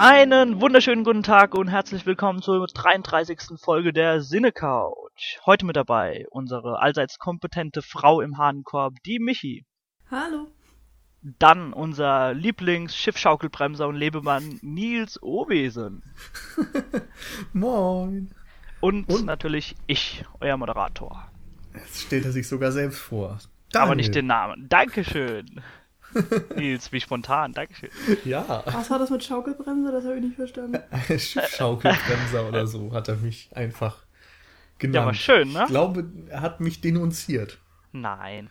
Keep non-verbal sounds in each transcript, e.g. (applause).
Einen wunderschönen guten Tag und herzlich willkommen zur 33. Folge der Sinne Couch. Heute mit dabei unsere allseits kompetente Frau im Hahnenkorb, die Michi. Hallo. Dann unser Lieblings-Schiffschaukelbremser und Lebemann Nils Owesen. (laughs) Moin. Und, Und? natürlich ich, euer Moderator. Jetzt stellt er sich sogar selbst vor. Aber nicht den Namen. Dankeschön. (laughs) Nils, wie spontan, Dankeschön. Ja, Was war das mit Schaukelbremse? Das habe ich nicht verstanden. (laughs) ein Schiffschaukelbremser oder so hat er mich einfach genannt. Ja, war schön, ne? Ich glaube, er hat mich denunziert. Nein.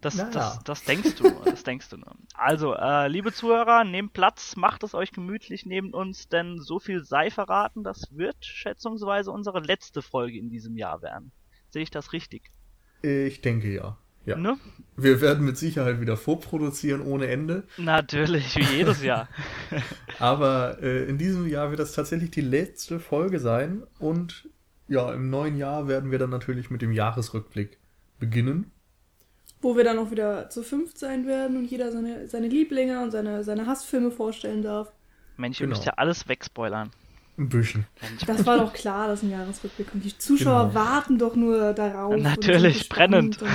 Das, Na das, das denkst du, (laughs) das denkst du nur. Also, äh, liebe Zuhörer, nehmt Platz, macht es euch gemütlich neben uns, denn so viel sei verraten, das wird schätzungsweise unsere letzte Folge in diesem Jahr werden. Sehe ich das richtig? Ich denke ja. Ja. Ne? Wir werden mit Sicherheit wieder vorproduzieren ohne Ende. Natürlich, wie jedes Jahr. (laughs) Aber äh, in diesem Jahr wird das tatsächlich die letzte Folge sein. Und ja, im neuen Jahr werden wir dann natürlich mit dem Jahresrückblick beginnen. Wo wir dann auch wieder zu fünft sein werden und jeder seine, seine Lieblinge und seine, seine Hassfilme vorstellen darf. Mensch, ihr Genau. müsst ja alles wegspoilern. Ein bisschen. Das war doch klar, dass ein Jahresrückblick kommt. Die Zuschauer Genau. warten doch nur darauf. Natürlich, brennend. und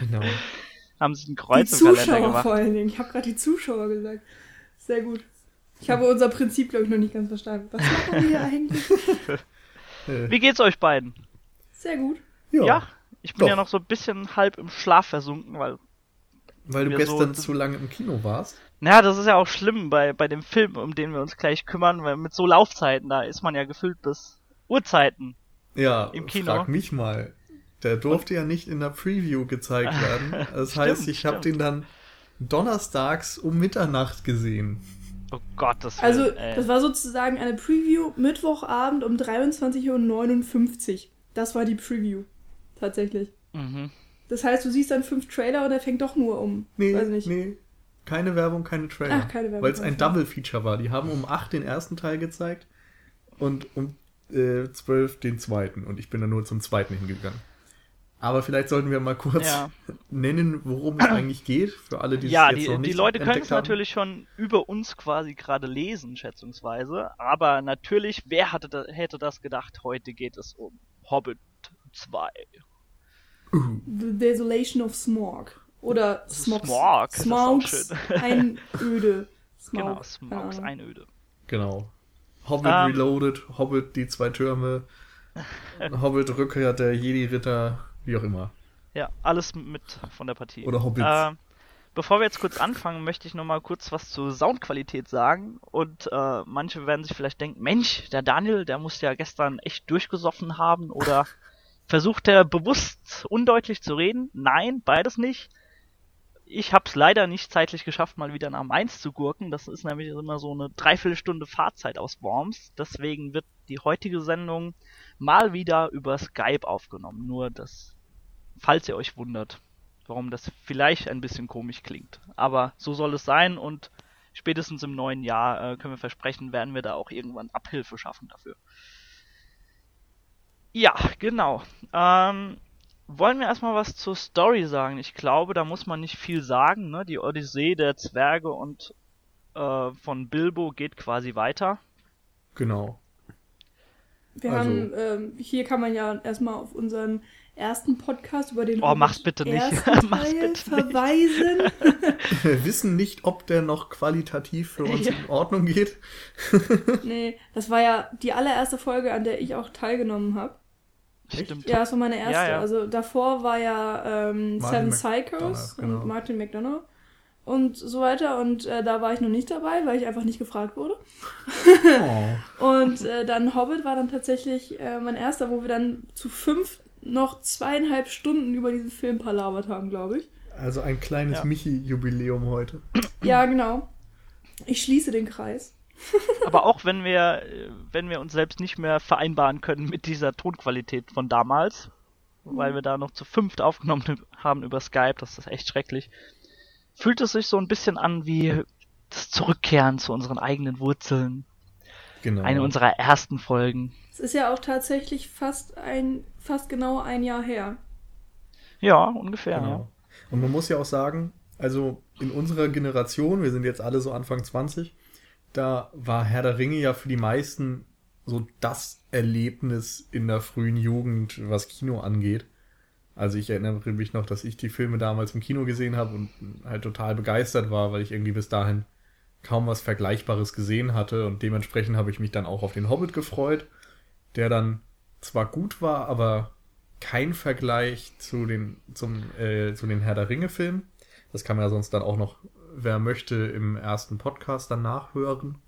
Genau. (laughs) haben sie ein Die Kreuz im Kalender Zuschauer gemacht. vor allen Dingen. Ich habe gerade die Zuschauer gesagt. Sehr gut. Ich habe unser Prinzip, glaube ich, noch nicht ganz verstanden. Was machen wir hier eigentlich? (laughs) Äh, Wie geht's euch beiden? Sehr gut. Ja, ich bin Doch. ja noch so ein bisschen halb im Schlaf versunken, weil Weil du gestern so- zu lange im Kino warst. Na, das ist ja auch schlimm bei, bei dem Film, um den wir uns gleich kümmern, weil mit so Laufzeiten, da ist man ja gefüllt bis Uhrzeiten. Ja, Im Kino. frag mich mal. Der durfte ja nicht in der Preview gezeigt werden. (laughs) Das Stimmt, heißt, ich habe den dann donnerstags um Mitternacht gesehen. Oh Gott, das Also, ey. das war sozusagen eine Preview Mittwochabend um 23.59 Uhr. Das war die Preview. Tatsächlich. mhm. Das heißt, du siehst dann fünf Trailer und er fängt doch nur um. Nee, Weiß nicht. nee. Keine Werbung, keine Trailer. Ach, keine Werbung, Weil es ein. Double-Feature war. Die haben um 8 den ersten Teil gezeigt und um äh, 12 den zweiten. Und ich bin dann nur zum zweiten hingegangen. Aber vielleicht sollten wir mal kurz Ja. (laughs) nennen, worum es eigentlich geht, für alle, die Ja, es jetzt die, noch nicht die Leute können es natürlich schon über uns quasi gerade lesen, schätzungsweise. Aber natürlich, wer hatte da, hätte das gedacht? Heute geht es um Hobbit 2. The Desolation of Smog. Oder Smog. Smog, das ist auch Smogs (laughs) Einöde. Smog. (laughs) Genau, Smogs Ahnung. Einöde. Genau. Hobbit Ähm. Reloaded, Hobbit die zwei Türme, (laughs) Hobbit Rückkehr der Jedi-Ritter, wie auch immer. Ja, alles mit von der Partie. Oder Hobbits. Äh, bevor wir jetzt kurz anfangen, möchte ich noch mal kurz was zur Soundqualität sagen. Und äh, manche werden sich vielleicht denken, Mensch, der Daniel, der muss ja gestern echt durchgesoffen haben oder versucht er bewusst undeutlich zu reden? Nein, beides nicht. Ich habe es leider nicht zeitlich geschafft, mal wieder nach Mainz zu gurken. Das ist nämlich immer so eine Dreiviertelstunde Fahrzeit aus Worms. Deswegen wird die heutige Sendung mal wieder über Skype aufgenommen. Nur das, falls ihr euch wundert, warum das vielleicht ein bisschen komisch klingt. Aber so soll es sein und spätestens im neuen Jahr äh, können wir versprechen, werden wir da auch irgendwann Abhilfe schaffen dafür. Ja, genau. Ähm, wollen wir erstmal was zur Story sagen? Ich glaube, da muss man nicht viel sagen. Ne? Die Odyssee der Zwerge und äh, von Bilbo geht quasi weiter. Genau. Wir Also- haben, ähm, hier kann man ja erstmal auf unseren ersten Podcast über den Oh, mach's bitte nicht. (laughs) Mach's bitte nicht. verweisen. (laughs) (laughs) Wir wissen nicht, ob der noch qualitativ für uns Ja. in Ordnung geht. nee, das war ja die allererste Folge, an der ich auch teilgenommen habe. Stimmt. Ja, das war meine erste. Ja, ja. Also davor war ja ähm, Seven Psychos genau. und Martin McDonough und so weiter. Und äh, da war ich noch nicht dabei, weil ich einfach nicht gefragt wurde. Oh. (laughs) Und äh, dann Hobbit war dann tatsächlich äh, mein erster, wo wir dann zu fünf noch zweieinhalb Stunden über diesen Film palabert haben, glaube ich. Also ein kleines Ja. Michi-Jubiläum heute. Ja, genau. Ich schließe den Kreis. Aber auch wenn wir, wenn wir uns selbst nicht mehr vereinbaren können mit dieser Tonqualität von damals, weil wir da noch zu fünft aufgenommen haben über Skype, das ist echt schrecklich, fühlt es sich so ein bisschen an wie das Zurückkehren zu unseren eigenen Wurzeln. Genau. Eine unserer ersten Folgen. Es ist ja auch tatsächlich fast ein, fast genau ein Jahr her. Ja, ungefähr. Genau. Und man muss ja auch sagen, also in unserer Generation, wir sind jetzt alle so Anfang 20, da war Herr der Ringe ja für die meisten so das Erlebnis in der frühen Jugend, was Kino angeht. Also ich erinnere mich noch, dass ich die Filme damals im Kino gesehen habe und halt total begeistert war, weil ich irgendwie bis dahin kaum was Vergleichbares gesehen hatte und dementsprechend habe ich mich dann auch auf den Hobbit gefreut, der dann zwar gut war, aber kein Vergleich zu den, zum, äh, zu den Herr der Ringe-Filmen. Das kann man ja sonst dann auch noch, wer möchte, im ersten Podcast dann nachhören.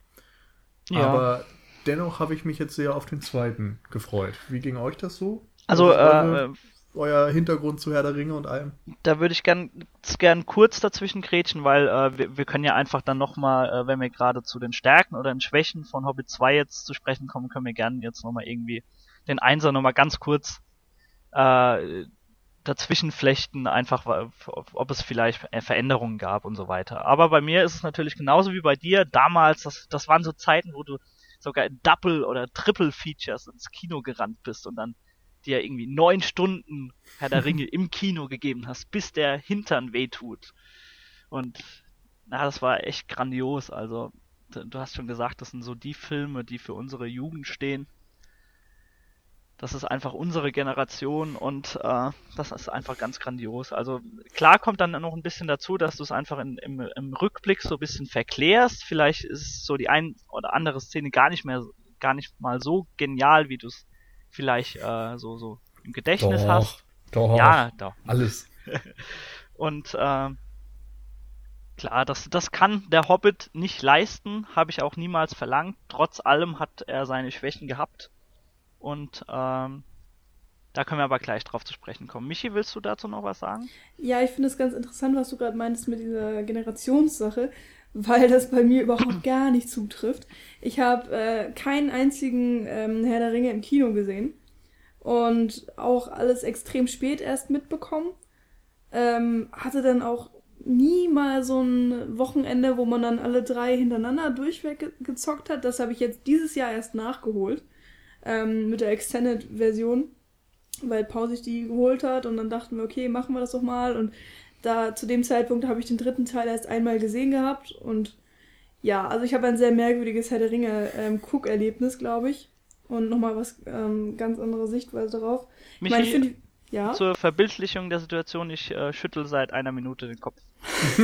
Ja. Aber dennoch habe ich mich jetzt sehr auf den zweiten gefreut. Wie ging euch das so? Also, äh, euer Hintergrund zu Herr der Ringe und allem? Da würde ich gern, gern kurz dazwischen grätschen, weil äh, wir, wir können ja einfach dann nochmal, äh, wenn wir gerade zu den Stärken oder den Schwächen von Hobbit 2 jetzt zu sprechen kommen, können wir gerne jetzt nochmal irgendwie den Einser nochmal ganz kurz äh, dazwischen flechten, einfach ob es vielleicht Veränderungen gab und so weiter. Aber bei mir ist es natürlich genauso wie bei dir. Damals, das, das waren so Zeiten, wo du sogar in Double- oder Triple-Features ins Kino gerannt bist und dann dir irgendwie neun Stunden Herr der Ringe (laughs) im Kino gegeben hast, bis der Hintern wehtut. Und na, das war echt grandios. Also, du hast schon gesagt, das sind so die Filme, die für unsere Jugend stehen. Das ist einfach unsere Generation und äh, das ist einfach ganz grandios. Also klar kommt dann noch ein bisschen dazu, dass du es einfach in, im, im Rückblick so ein bisschen verklärst. Vielleicht ist so die ein oder andere Szene gar nicht mehr, gar nicht mal so genial, wie du es vielleicht äh, so, so im Gedächtnis doch, hast. Doch, ja, doch. Alles. (laughs) Und äh, klar, das, das kann der Hobbit nicht leisten, habe ich auch niemals verlangt. Trotz allem hat er seine Schwächen gehabt. Und ähm, da können wir aber gleich drauf zu sprechen kommen. Michi, willst du dazu noch was sagen? Ja, ich finde es ganz interessant, was du gerade meintest mit dieser Generationssache weil das bei mir überhaupt gar nicht zutrifft. Ich habe äh, keinen einzigen ähm, Herr der Ringe im Kino gesehen und auch alles extrem spät erst mitbekommen. Ähm, hatte dann auch nie mal so ein Wochenende, wo man dann alle drei hintereinander durchweg gezockt hat. Das habe ich jetzt dieses Jahr erst nachgeholt ähm, mit der Extended-Version, weil Paul sich die geholt hat und dann dachten wir, okay, machen wir das doch mal und da zu dem Zeitpunkt habe ich den dritten Teil erst einmal gesehen gehabt und ja, also ich habe ein sehr merkwürdiges Herr der Ringe ähm, Cook-Erlebnis, glaube ich. Und nochmal was ähm, ganz andere Sichtweise darauf. Michi, ich meine, ich ja? Zur Verbildlichung der Situation, ich äh, schüttel seit einer Minute den Kopf. (laughs)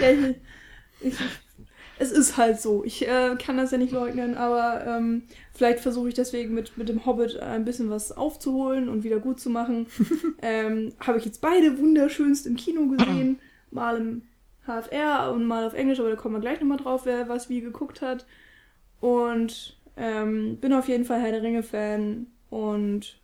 ja, ich, ich, es ist halt so. Ich äh, kann das ja nicht leugnen, aber ähm, vielleicht versuche ich deswegen mit, mit dem Hobbit ein bisschen was aufzuholen und wieder gut zu machen. (laughs) ähm, Habe ich jetzt beide wunderschönst im Kino gesehen. (clears throat) Mal im HFR und mal auf Englisch, aber da kommen wir gleich nochmal drauf, wer was wie geguckt hat. Und ähm, bin auf jeden Fall Herr der Ringe-Fan und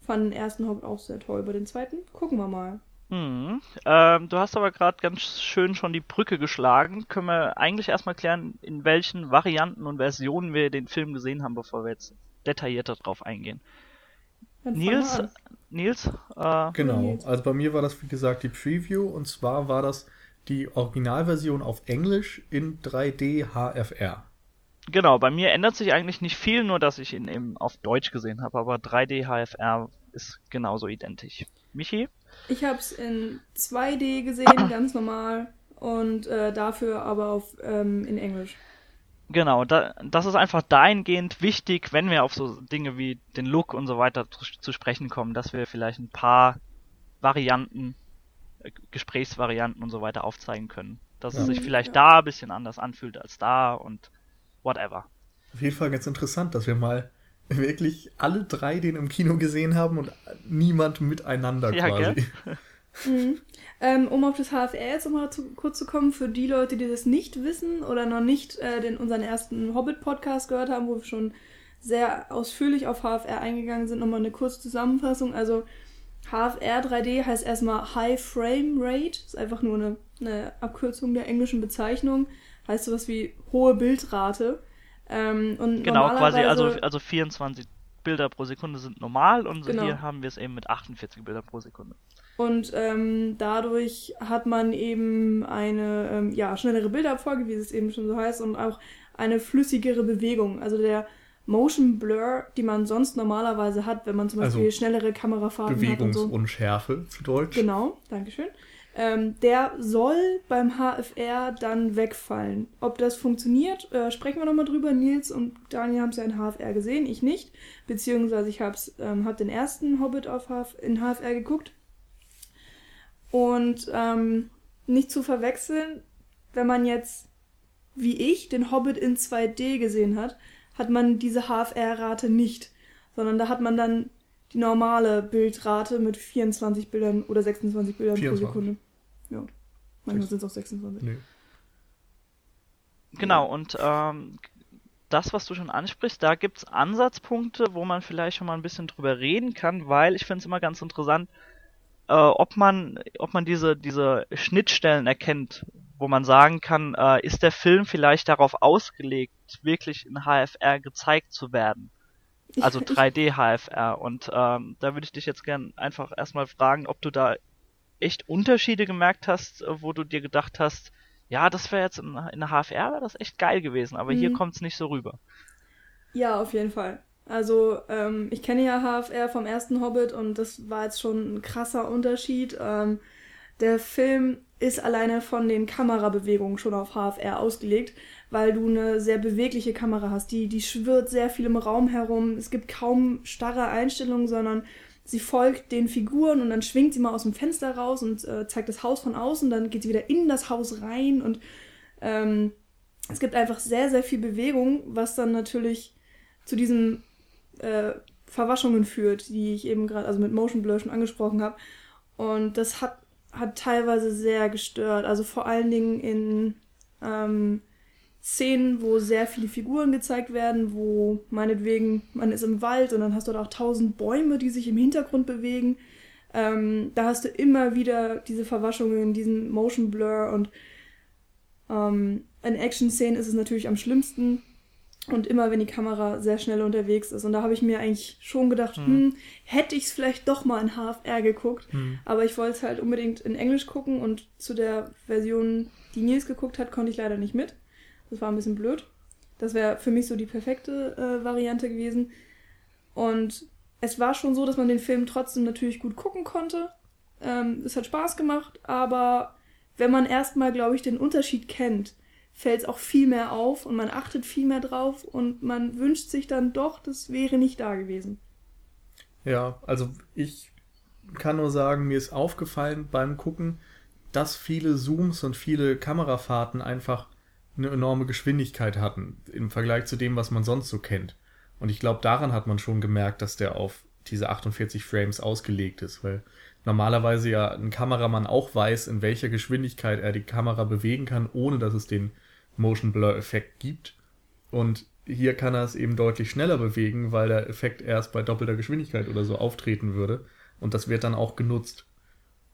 fand den ersten Hobbit auch sehr toll. Bei den zweiten gucken wir mal. Mhm. Ähm, du hast aber gerade ganz schön schon die Brücke geschlagen. Können wir eigentlich erstmal klären, in welchen Varianten und Versionen wir den Film gesehen haben, bevor wir jetzt detaillierter drauf eingehen. Nils, Nils, äh, genau. Also bei mir war das wie gesagt die Preview und zwar war das die Originalversion auf Englisch in 3D HFR. Genau, bei mir ändert sich eigentlich nicht viel, nur dass ich ihn eben auf Deutsch gesehen habe, aber 3D HFR ist genauso identisch. Michi? Ich habe es in 2D gesehen, (coughs) ganz normal. Und äh, dafür aber auf, ähm, in Englisch. Genau, da, das ist einfach dahingehend wichtig, wenn wir auf so Dinge wie den Look und so weiter zu, zu sprechen kommen, dass wir vielleicht ein paar Varianten, äh, Gesprächsvarianten und so weiter aufzeigen können. Dass ja. es sich vielleicht ja. da ein bisschen anders anfühlt als da und whatever. Auf jeden Fall ganz interessant, dass wir mal wirklich alle drei den im Kino gesehen haben und niemand miteinander ja, quasi. (laughs) mhm. ähm, um auf das HFR jetzt nochmal zu, kurz zu kommen, für die Leute, die das nicht wissen oder noch nicht äh, den, unseren ersten Hobbit-Podcast gehört haben, wo wir schon sehr ausführlich auf HFR eingegangen sind, nochmal eine kurze Zusammenfassung. Also HFR 3D heißt erstmal High Frame Rate, ist einfach nur eine, eine Abkürzung der englischen Bezeichnung, heißt sowas wie hohe Bildrate. Ähm, und genau, quasi, also, also 24 Bilder pro Sekunde sind normal und genau. hier haben wir es eben mit 48 Bilder pro Sekunde. Und ähm, dadurch hat man eben eine ähm, ja, schnellere Bildabfolge, wie es eben schon so heißt, und auch eine flüssigere Bewegung. Also der Motion Blur, die man sonst normalerweise hat, wenn man zum Beispiel also schnellere Kamerafahrten hat. Bewegungsunschärfe so. zu Deutsch. Genau, Dankeschön. Ähm, der soll beim HFR dann wegfallen. Ob das funktioniert, äh, sprechen wir nochmal drüber. Nils und Daniel haben es ja in HFR gesehen, ich nicht. Beziehungsweise ich habe ähm, hab den ersten Hobbit auf HF, in HFR geguckt. Und ähm, nicht zu verwechseln, wenn man jetzt, wie ich, den Hobbit in 2D gesehen hat, hat man diese HFR-Rate nicht. Sondern da hat man dann die normale Bildrate mit 24 Bildern oder 26 Bildern 24. pro Sekunde. Manchmal sind es auch 26. Nee. Genau, und ähm, das, was du schon ansprichst, da gibt es Ansatzpunkte, wo man vielleicht schon mal ein bisschen drüber reden kann, weil ich finde es immer ganz interessant, äh, ob man, ob man diese, diese Schnittstellen erkennt, wo man sagen kann, äh, ist der Film vielleicht darauf ausgelegt, wirklich in HFR gezeigt zu werden? Also (laughs) 3D HFR. Und ähm, da würde ich dich jetzt gern einfach erstmal fragen, ob du da echt Unterschiede gemerkt hast, äh, wo du dir gedacht hast, ja, das wäre jetzt in, in der HFR wäre das echt geil gewesen, aber mhm. hier kommt es nicht so rüber. Ja, auf jeden Fall. Also ähm, ich kenne ja HFR vom ersten Hobbit und das war jetzt schon ein krasser Unterschied. Ähm, der Film ist alleine von den Kamerabewegungen schon auf HFR ausgelegt, weil du eine sehr bewegliche Kamera hast. Die, die schwirrt sehr viel im Raum herum. Es gibt kaum starre Einstellungen, sondern sie folgt den Figuren und dann schwingt sie mal aus dem Fenster raus und äh, zeigt das Haus von außen, dann geht sie wieder in das Haus rein und ähm, es gibt einfach sehr, sehr viel Bewegung, was dann natürlich zu diesen äh, Verwaschungen führt, die ich eben gerade, also mit Motion Blur schon angesprochen habe. Und das hat, hat teilweise sehr gestört. Also vor allen Dingen in ähm, Szenen, wo sehr viele Figuren gezeigt werden, wo meinetwegen man ist im Wald und dann hast du dort auch tausend Bäume, die sich im Hintergrund bewegen. Ähm, da hast du immer wieder diese Verwaschungen, diesen Motion Blur und ähm, in Action-Szenen ist es natürlich am schlimmsten und immer wenn die Kamera sehr schnell unterwegs ist. Und da habe ich mir eigentlich schon gedacht, hm, hm hätte ich es vielleicht doch mal in HFR geguckt, hm. aber ich wollte es halt unbedingt in Englisch gucken und zu der Version, die Nils geguckt hat, konnte ich leider nicht mit. Das war ein bisschen blöd. Das wäre für mich so die perfekte äh, Variante gewesen. Und es war schon so, dass man den Film trotzdem natürlich gut gucken konnte. Ähm, es hat Spaß gemacht, aber wenn man erstmal, glaube ich, den Unterschied kennt, fällt es auch viel mehr auf und man achtet viel mehr drauf und man wünscht sich dann doch, das wäre nicht da gewesen. Ja, also ich kann nur sagen, mir ist aufgefallen beim Gucken, dass viele Zooms und viele Kamerafahrten einfach eine enorme Geschwindigkeit hatten im Vergleich zu dem, was man sonst so kennt. Und ich glaube, daran hat man schon gemerkt, dass der auf diese 48 Frames ausgelegt ist, weil normalerweise ja ein Kameramann auch weiß, in welcher Geschwindigkeit er die Kamera bewegen kann, ohne dass es den Motion Blur Effekt gibt. Und hier kann er es eben deutlich schneller bewegen, weil der Effekt erst bei doppelter Geschwindigkeit oder so auftreten würde. Und das wird dann auch genutzt.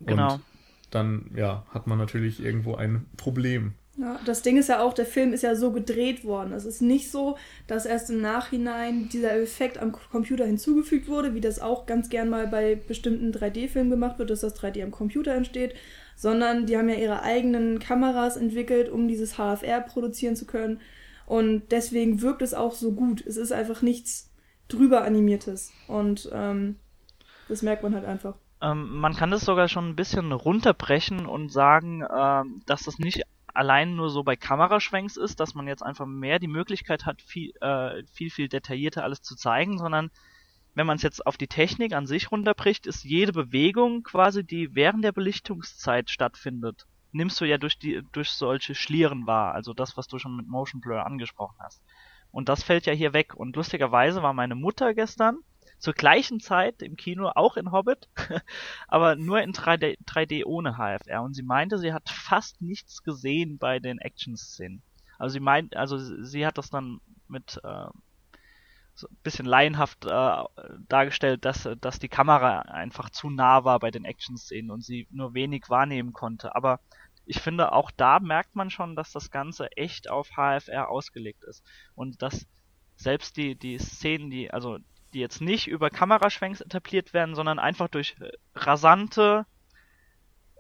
Genau. Und dann, ja, hat man natürlich irgendwo ein Problem. Ja, das Ding ist ja auch, der Film ist ja so gedreht worden. Es ist nicht so, dass erst im Nachhinein dieser Effekt am Computer hinzugefügt wurde, wie das auch ganz gern mal bei bestimmten 3D-Filmen gemacht wird, dass das 3D am Computer entsteht, sondern die haben ja ihre eigenen Kameras entwickelt, um dieses HFR produzieren zu können. Und deswegen wirkt es auch so gut. Es ist einfach nichts drüber animiertes. Und ähm, das merkt man halt einfach. Ähm, man kann das sogar schon ein bisschen runterbrechen und sagen, ähm, dass das nicht allein nur so bei Kameraschwenks ist, dass man jetzt einfach mehr die Möglichkeit hat, viel, äh, viel, viel detaillierter alles zu zeigen, sondern wenn man es jetzt auf die Technik an sich runterbricht, ist jede Bewegung quasi, die während der Belichtungszeit stattfindet, nimmst du ja durch die durch solche Schlieren wahr, also das, was du schon mit Motion Blur angesprochen hast. Und das fällt ja hier weg. Und lustigerweise war meine Mutter gestern zur gleichen Zeit im Kino, auch in Hobbit, (laughs) aber nur in 3D, 3D ohne HFR. Und sie meinte, sie hat fast nichts gesehen bei den Action-Szenen. Also sie meint, also sie hat das dann mit äh, so ein bisschen laienhaft äh, dargestellt, dass, dass die Kamera einfach zu nah war bei den Action-Szenen und sie nur wenig wahrnehmen konnte. Aber ich finde, auch da merkt man schon, dass das Ganze echt auf HFR ausgelegt ist. Und dass selbst die, die Szenen, die, also die jetzt nicht über Kameraschwenks etabliert werden, sondern einfach durch äh, rasante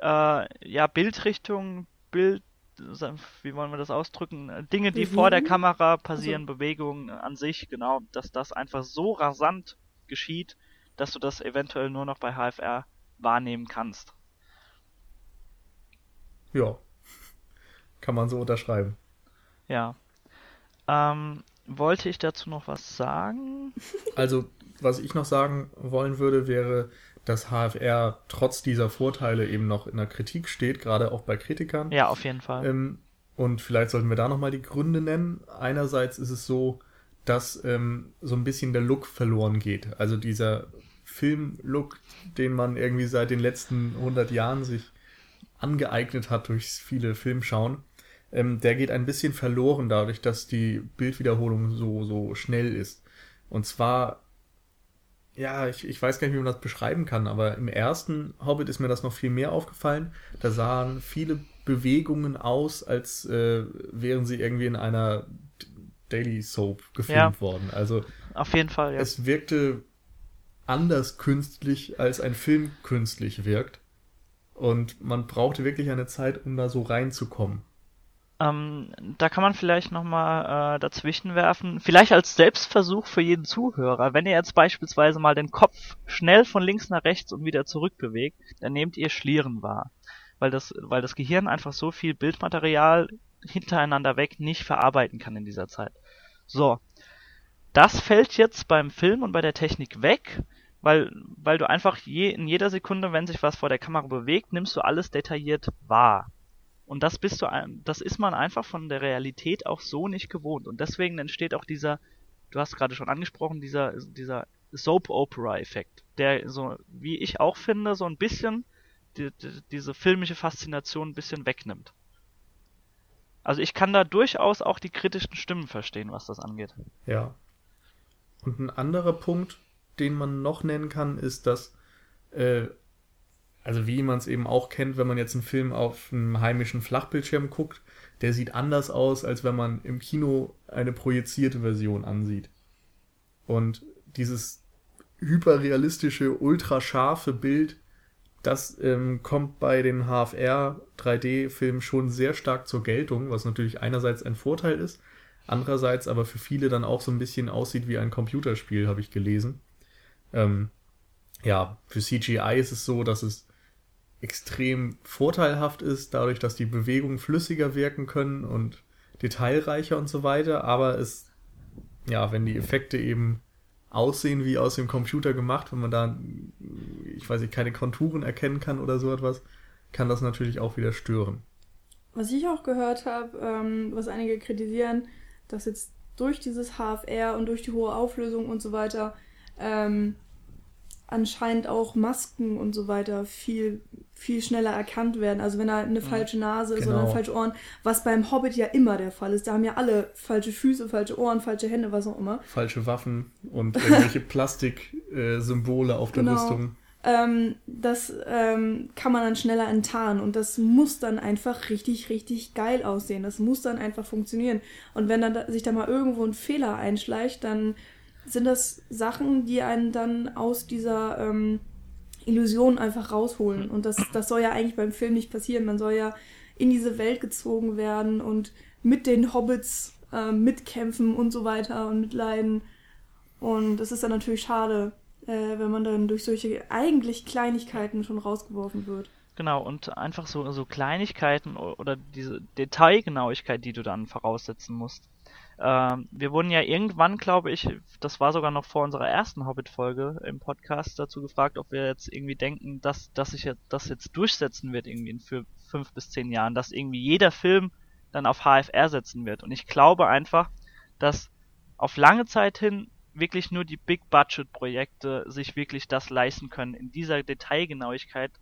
äh, ja, Bildrichtungen, Bild, wie wollen wir das ausdrücken? Äh, Dinge, die Bewegung? vor der Kamera passieren, also. Bewegungen an sich, genau, dass das einfach so rasant geschieht, dass du das eventuell nur noch bei HFR wahrnehmen kannst. ja, kann man so unterschreiben. Ja. Ähm, wollte ich dazu noch was sagen? (laughs) Also, was ich noch sagen wollen würde, wäre, dass HFR trotz dieser Vorteile eben noch in der Kritik steht, gerade auch bei Kritikern. Ja, auf jeden Fall. Ähm, und vielleicht sollten wir da nochmal die Gründe nennen. Einerseits ist es so, dass ähm, so ein bisschen der Look verloren geht. Also dieser Filmlook, den man irgendwie seit den letzten 100 Jahren sich angeeignet hat durch viele Filmschauen, ähm, der geht ein bisschen verloren dadurch, dass die Bildwiederholung so, so schnell ist. Und zwar, ja, ich, ich weiß gar nicht, wie man das beschreiben kann, aber im ersten Hobbit ist mir das noch viel mehr aufgefallen. Da sahen viele Bewegungen aus, als äh, wären sie irgendwie in einer Daily Soap gefilmt Ja. worden. Also auf jeden Fall, ja. es wirkte anders künstlich, als ein Film künstlich wirkt. Und man brauchte wirklich eine Zeit, um da so reinzukommen. Ähm, da kann man vielleicht nochmal äh, dazwischen werfen, vielleicht als Selbstversuch für jeden Zuhörer, wenn ihr jetzt beispielsweise mal den Kopf schnell von links nach rechts und wieder zurück bewegt, dann nehmt ihr Schlieren wahr. Weil das, weil das Gehirn einfach so viel Bildmaterial hintereinander weg nicht verarbeiten kann in dieser Zeit. So. Das fällt jetzt beim Film und bei der Technik weg, weil, weil du einfach je, in jeder Sekunde, wenn sich was vor der Kamera bewegt, nimmst du alles detailliert wahr. Und das bist du, das ist man einfach von der Realität auch so nicht gewohnt. Und deswegen entsteht auch dieser, du hast gerade schon angesprochen, dieser, dieser Soap-Opera-Effekt, der so, wie ich auch finde, so ein bisschen die, die, diese filmische Faszination ein bisschen wegnimmt. Also ich kann da durchaus auch die kritischen Stimmen verstehen, was das angeht. Ja. Und ein anderer Punkt, den man noch nennen kann, ist, dass, äh, also wie man es eben auch kennt, wenn man jetzt einen Film auf einem heimischen Flachbildschirm guckt, der sieht anders aus, als wenn man im Kino eine projizierte Version ansieht. Und dieses hyperrealistische, ultrascharfe Bild, das ähm, kommt bei den HFR 3D-Filmen schon sehr stark zur Geltung, was natürlich einerseits ein Vorteil ist, andererseits aber für viele dann auch so ein bisschen aussieht wie ein Computerspiel, habe ich gelesen. Ähm, ja, für CGI ist es so, dass es extrem vorteilhaft ist, dadurch, dass die Bewegungen flüssiger wirken können und detailreicher und so weiter, aber es, ja, wenn die Effekte eben aussehen wie aus dem Computer gemacht, wenn man da, ich weiß nicht, keine Konturen erkennen kann oder so etwas, kann das natürlich auch wieder stören. Was ich auch gehört habe, ähm, was einige kritisieren, dass jetzt durch dieses HFR und durch die hohe Auflösung und so weiter ähm, anscheinend auch Masken und so weiter viel, viel schneller erkannt werden. Also wenn da eine falsche Nase ist Genau. oder falsche Ohren, was beim Hobbit ja immer der Fall ist. Da haben ja alle falsche Füße, falsche Ohren, falsche Hände, was auch immer. Falsche Waffen und irgendwelche (laughs) Plastiksymbole auf der Genau. Rüstung. Ähm, das ähm, kann man dann schneller enttarnen und das muss dann einfach richtig, richtig geil aussehen. Das muss dann einfach funktionieren. Und wenn dann da, sich da mal irgendwo ein Fehler einschleicht, dann sind das Sachen, die einen dann aus dieser ähm, Illusion einfach rausholen. Und das, das soll ja eigentlich beim Film nicht passieren. Man soll ja in diese Welt gezogen werden und mit den Hobbits ähm, mitkämpfen und so weiter und mitleiden. Und das ist dann natürlich schade, äh, wenn man dann durch solche eigentlich Kleinigkeiten schon rausgeworfen wird. Genau, und einfach so, so Kleinigkeiten oder diese Detailgenauigkeit, die du dann voraussetzen musst. Ähm, wir wurden ja irgendwann, glaube ich, das war sogar noch vor unserer ersten Hobbit-Folge im Podcast dazu gefragt, ob wir jetzt irgendwie denken, dass, dass sich das jetzt durchsetzen wird irgendwie in für fünf bis zehn Jahren, dass irgendwie jeder Film dann auf HFR setzen wird. Und ich glaube einfach, dass auf lange Zeit hin wirklich nur die Big-Budget-Projekte sich wirklich das leisten können, in dieser Detailgenauigkeit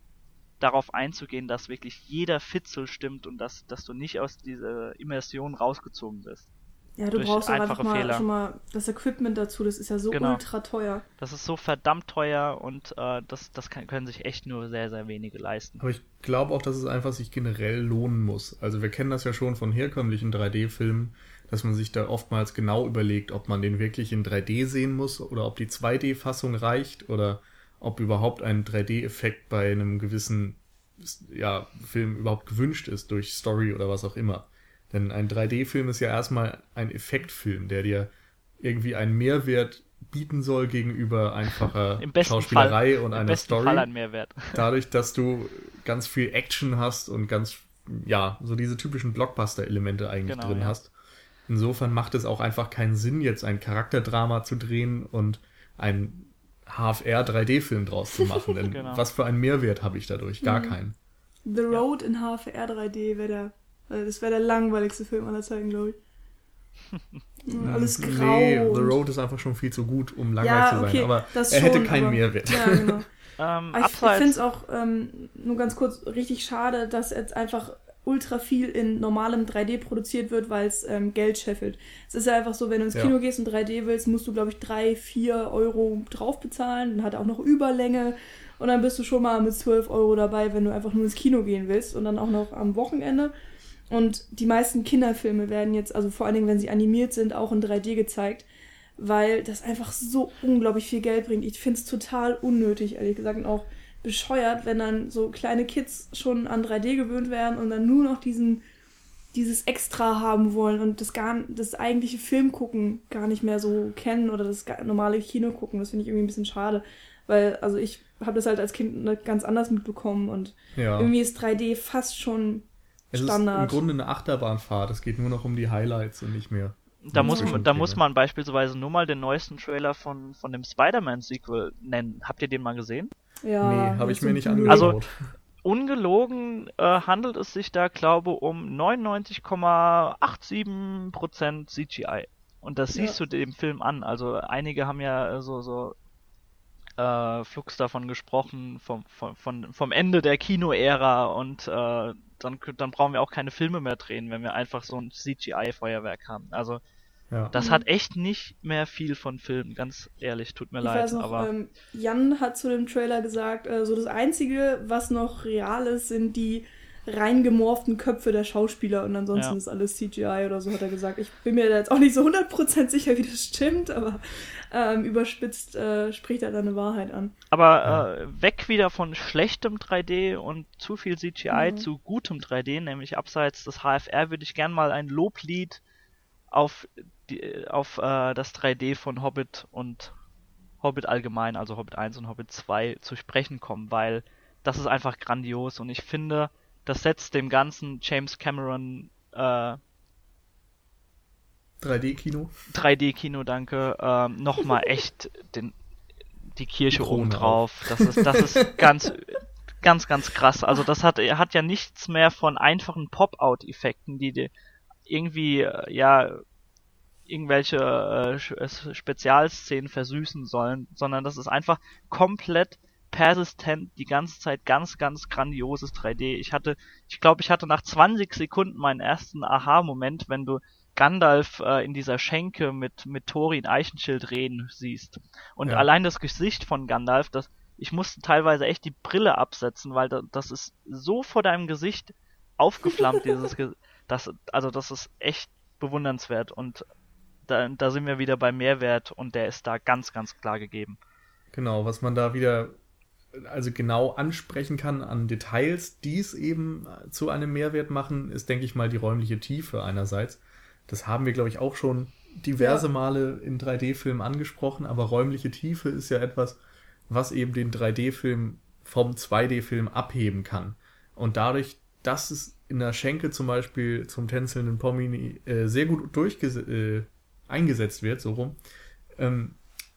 darauf einzugehen, dass wirklich jeder Fitzel stimmt und dass, dass du nicht aus dieser Immersion rausgezogen bist. Ja, du brauchst auch einfach mal, Fehler. schon mal das Equipment dazu, das ist ja so Genau. ultra teuer. Das ist so verdammt teuer und äh, das, das kann, können sich echt nur sehr, sehr wenige leisten. Aber ich glaube auch, dass es einfach sich generell lohnen muss. Also wir kennen das ja schon von herkömmlichen 3D-Filmen, dass man sich da oftmals genau überlegt, ob man den wirklich in 3D sehen muss oder ob die 2D-Fassung reicht oder ob überhaupt ein 3D-Effekt bei einem gewissen ja, Film überhaupt gewünscht ist durch Story oder was auch immer. Denn ein 3D-Film ist ja erstmal ein Effektfilm, der dir irgendwie einen Mehrwert bieten soll gegenüber einfacher (laughs) Schauspielerei Fall, und im einer besten Story Fall ein Mehrwert. (laughs) dadurch, dass du ganz viel Action hast und ganz ja, so diese typischen Blockbuster-Elemente eigentlich Genau, drin ja. hast. Insofern macht es auch einfach keinen Sinn, jetzt ein Charakterdrama zu drehen und ein HFR 3D-Film draus zu machen. (laughs) Denn Genau. was für einen Mehrwert habe ich dadurch? Gar Mhm. keinen. The Road in HFR 3D wäre der, äh, das wäre der langweiligste Film aller Zeiten, glaube ich. (laughs) Ja, Alles grau. Nee, The Road ist einfach schon viel zu gut, um langweilig Ja, zu sein. okay, aber das er hätte schon, keinen aber- Mehrwert. Ja, genau. (laughs) Ähm, Aber ich finde es auch ähm, nur ganz kurz richtig schade, dass jetzt einfach ultra viel in normalem 3D produziert wird, weil es ähm, Geld scheffelt. Es ist ja einfach so, wenn du ins Ja. Kino gehst und 3D willst, musst du, glaube ich, 3, 4 Euro drauf bezahlen. Dann hat er auch noch Überlänge. Und dann bist du schon mal mit 12 Euro dabei, wenn du einfach nur ins Kino gehen willst. Und dann auch noch am Wochenende. Und die meisten Kinderfilme werden jetzt, also vor allen Dingen, wenn sie animiert sind, auch in 3D gezeigt, weil das einfach so unglaublich viel Geld bringt. Ich finde es total unnötig, ehrlich gesagt, und auch bescheuert, wenn dann so kleine Kids schon an 3D gewöhnt werden und dann nur noch diesen dieses Extra haben wollen und das gar das eigentliche Filmgucken gar nicht mehr so kennen oder das normale Kino gucken. Das finde ich irgendwie ein bisschen schade, weil also ich habe das halt als Kind ne- ganz anders mitbekommen und Ja. irgendwie ist 3D fast schon Es ist im Standard. Grunde eine Achterbahnfahrt. Es geht nur noch um die Highlights und nicht mehr. da, muss, man- da muss man beispielsweise nur mal den neuesten Trailer von, von dem Spider-Man-Sequel nennen. Habt ihr den mal gesehen? ja. nee, habe ich mir nicht Müll. Also- angeschaut. (laughs) Ungelogen äh, handelt es sich da, glaube um 99,87% CGI. Und das siehst du dem Film an. Also einige haben ja äh, so, so äh, Flux davon gesprochen, vom, vom, vom Ende der Kino-Ära und äh, dann, dann brauchen wir auch keine Filme mehr drehen, wenn wir einfach so ein CGI-Feuerwerk haben. Also ja. das Mhm. hat echt nicht mehr viel von Filmen, ganz ehrlich, tut mir Ich leid. weiß noch, aber ähm, Jan hat zu dem Trailer gesagt, äh, so das Einzige, was noch real ist, sind die reingemorften Köpfe der Schauspieler und ansonsten Ja. ist alles CGI oder so, hat er gesagt. Ich bin mir da jetzt auch nicht so 100% sicher, wie das stimmt, aber ähm, überspitzt äh, spricht er da eine Wahrheit an. Aber äh, weg wieder von schlechtem 3D und zu viel CGI Mhm. zu gutem 3D, nämlich abseits des HFR, würde ich gern mal ein Loblied auf, die, auf äh, das 3D von Hobbit und Hobbit allgemein, also Hobbit 1 und Hobbit 2 zu sprechen kommen, weil das ist einfach grandios und ich finde, das setzt dem ganzen James Cameron äh, 3D-Kino. 3D-Kino, danke, ähm, nochmal (laughs) echt den, die Kirche Die oben drauf. Das ist, das ist (laughs) ganz, ganz, ganz krass. Also das hat, hat ja nichts mehr von einfachen Pop-Out-Effekten, die dir irgendwie, äh, ja, irgendwelche äh, äh, Spezialszenen versüßen sollen, sondern das ist einfach komplett persistent die ganze Zeit ganz, ganz grandioses 3D. Ich hatte, ich glaube, ich hatte nach 20 Sekunden meinen ersten Aha-Moment, wenn du Gandalf äh, in dieser Schenke mit, mit Thorin Eichenschild reden siehst. Und Ja. allein das Gesicht von Gandalf, das, ich musste teilweise echt die Brille absetzen, weil da, das ist so vor deinem Gesicht aufgeflammt, dieses Ge (laughs) das, also das ist echt bewundernswert und da, da sind wir wieder bei Mehrwert und der ist da ganz, ganz klar gegeben. Genau, was man da wieder also genau ansprechen kann an Details, die es eben zu einem Mehrwert machen, ist, denke ich mal, die räumliche Tiefe einerseits. Das haben wir, glaube ich, auch schon diverse Ja. Male in 3D-Filmen angesprochen, aber räumliche Tiefe ist ja etwas, was eben den 3D-Film vom 2D-Film abheben kann. Und dadurch, dass es in der Schenke zum Beispiel zum tänzelnden Pomini äh, sehr gut durchges äh, eingesetzt wird, so rum, ähm,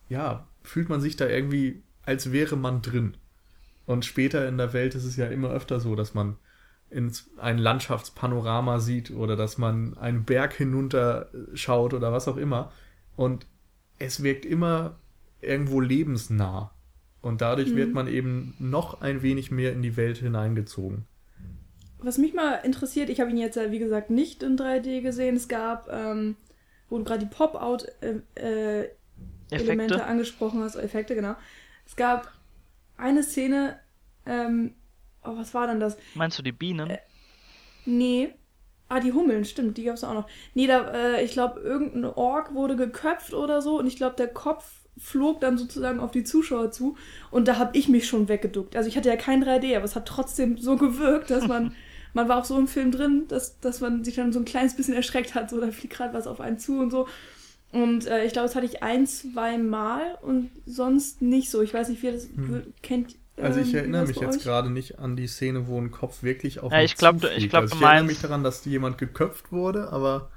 ja, fühlt man sich da irgendwie, als wäre man drin. Und später in der Welt ist es ja immer öfter so, dass man ins, ein Landschaftspanorama sieht oder dass man einen Berg hinunter äh, schaut oder was auch immer. Und es wirkt immer irgendwo lebensnah. Und dadurch Mhm. wird man eben noch ein wenig mehr in die Welt hineingezogen. Was mich mal interessiert, ich habe ihn jetzt ja wie gesagt nicht in 3D gesehen. Es gab, ähm, wo du gerade die Pop-Out-Elemente Effekte. angesprochen hast, Effekte, genau. Es gab eine Szene, ähm, oh, was war denn das? Meinst du die Bienen? Äh, Nee. Ah, die Hummeln, stimmt, die gab es auch noch. Nee, da, äh, ich glaube, irgendein Ork wurde geköpft oder so und ich glaube, der Kopf flog dann sozusagen auf die Zuschauer zu und da habe ich mich schon weggeduckt. Also ich hatte ja kein 3D, aber es hat trotzdem so gewirkt, dass man, (laughs) man war auch so im Film drin, dass, dass man sich dann so ein kleines bisschen erschreckt hat, so da fliegt gerade was auf einen zu und so. Und äh, ich glaube, das hatte ich ein, zwei Mal und sonst nicht so. Ich weiß nicht, wie ihr das Hm. kennt. Also ich Ähm, erinnere mich jetzt euch? gerade nicht an die Szene, wo ein Kopf wirklich auf Ja, ich glaub, du- zufliegt. ich glaub, also du ich erinnere meinst- mich daran, dass jemand geköpft wurde, aber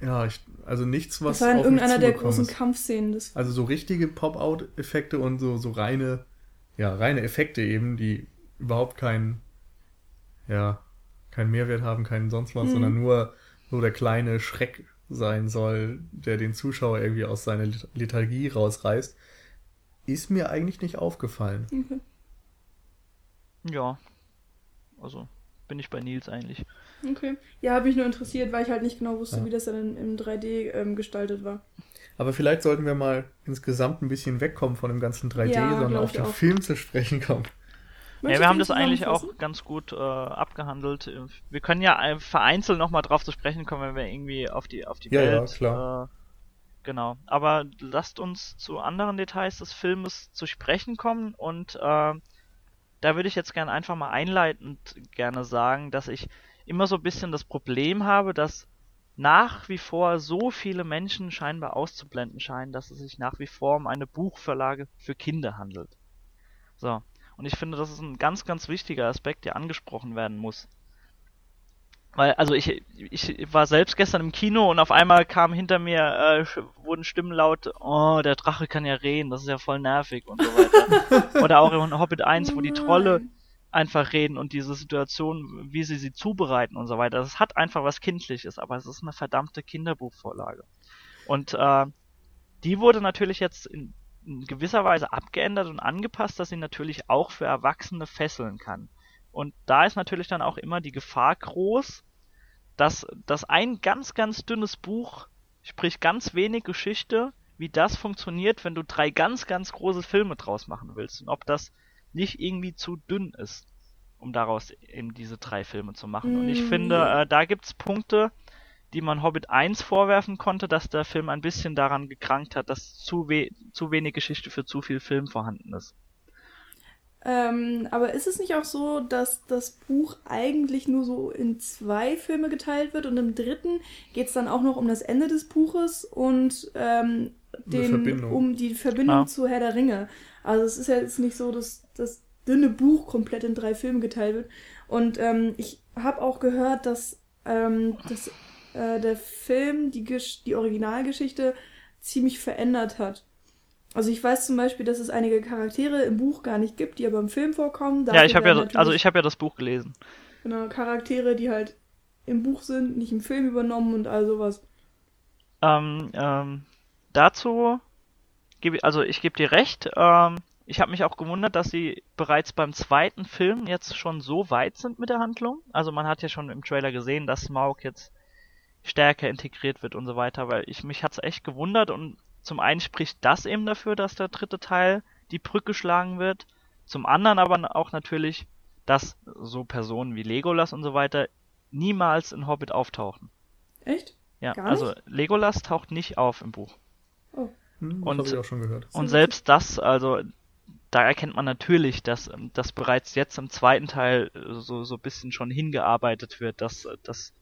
ja, ich, also nichts, was Das war in irgendeiner der großen ist. Kampfszenen. Das, Also so richtige Pop-out-Effekte und so, so reine, ja, reine Effekte eben, die überhaupt keinen, ja, keinen Mehrwert haben, keinen sonst was, Mhm. sondern nur so der kleine Schreck sein soll, der den Zuschauer irgendwie aus seiner Let- Lethargie rausreißt, ist mir eigentlich nicht aufgefallen. okay. Ja. Also, bin ich bei Nils eigentlich. okay. Ja, habe mich nur interessiert, weil ich halt nicht genau wusste, Ja. wie das dann im 3D ähm, gestaltet war. Aber vielleicht sollten wir mal insgesamt ein bisschen wegkommen von dem ganzen 3D, Ja, sondern auf den auch. Film zu sprechen kommen. Ja, wir haben das eigentlich auch ganz gut äh, abgehandelt. Wir können ja äh, vereinzelt nochmal drauf zu sprechen kommen, wenn wir irgendwie auf die auf die Ja, ja, Welt. klar. Äh, genau. Aber lasst uns zu anderen Details des Filmes zu sprechen kommen und äh, da würde ich jetzt gerne einfach mal einleitend gerne sagen, dass ich immer so ein bisschen das Problem habe, dass nach wie vor so viele Menschen scheinbar auszublenden scheinen, dass es sich nach wie vor um eine Buchverlage für Kinder handelt. So. Und ich finde, das ist ein ganz, ganz wichtiger Aspekt, der angesprochen werden muss. Weil, also ich, ich war selbst gestern im Kino und auf einmal kam hinter mir, äh, wurden Stimmen laut, oh, der Drache kann ja reden, das ist ja voll nervig und so weiter. (laughs) Oder auch in Hobbit 1, wo die Trolle Nein. einfach reden und diese Situation, wie sie sie zubereiten und so weiter. Das hat einfach was Kindliches, aber es ist eine verdammte Kinderbuchvorlage. Und äh, die wurde natürlich jetzt in, in gewisser Weise abgeändert und angepasst, dass sie natürlich auch für Erwachsene fesseln kann. Und da ist natürlich dann auch immer die Gefahr groß, dass, dass ein ganz, ganz dünnes Buch, sprich ganz wenig Geschichte, wie das funktioniert, wenn du drei ganz, ganz große Filme draus machen willst. Und ob das nicht irgendwie zu dünn ist, um daraus eben diese drei Filme zu machen. Und ich Mm, finde, äh, da gibt's Punkte, die man Hobbit 1 vorwerfen konnte, dass der Film ein bisschen daran gekrankt hat, dass zu, we zu wenig Geschichte für zu viel Film vorhanden ist. Ähm, aber ist es nicht auch so, dass das Buch eigentlich nur so in zwei Filme geteilt wird und im dritten geht es dann auch noch um das Ende des Buches und ähm, den, um die Verbindung Ja. zu Herr der Ringe. Also es ist ja jetzt nicht so, dass das dünne Buch komplett in drei Filme geteilt wird. Und ähm, ich habe auch gehört, dass, ähm, dass äh, der Film die, Gesch die Originalgeschichte ziemlich verändert hat. Also ich weiß zum Beispiel, dass es einige Charaktere im Buch gar nicht gibt, die aber im Film vorkommen. ja, ich habe ja, also ich habe ja das Buch gelesen. genau, Charaktere, die halt im Buch sind, nicht im Film übernommen und all sowas. Ähm, ähm, dazu gebe also ich gebe dir recht. Ähm, ich habe mich auch gewundert, dass sie bereits beim zweiten Film jetzt schon so weit sind mit der Handlung. Also man hat ja schon im Trailer gesehen, dass Smaug jetzt stärker integriert wird und so weiter, weil ich mich hat's echt gewundert und zum einen spricht das eben dafür, dass der dritte Teil die Brücke schlagen wird. Zum anderen aber auch natürlich, dass so Personen wie Legolas und so weiter niemals in Hobbit auftauchen. Echt? Ja, Gar also Legolas taucht nicht auf im Buch. Oh. Hm, Und- das habe ich auch schon gehört. Und selbst das, also da erkennt man natürlich, dass ähm, das bereits jetzt im zweiten Teil äh, so so ein bisschen schon hingearbeitet wird, dass äh, dass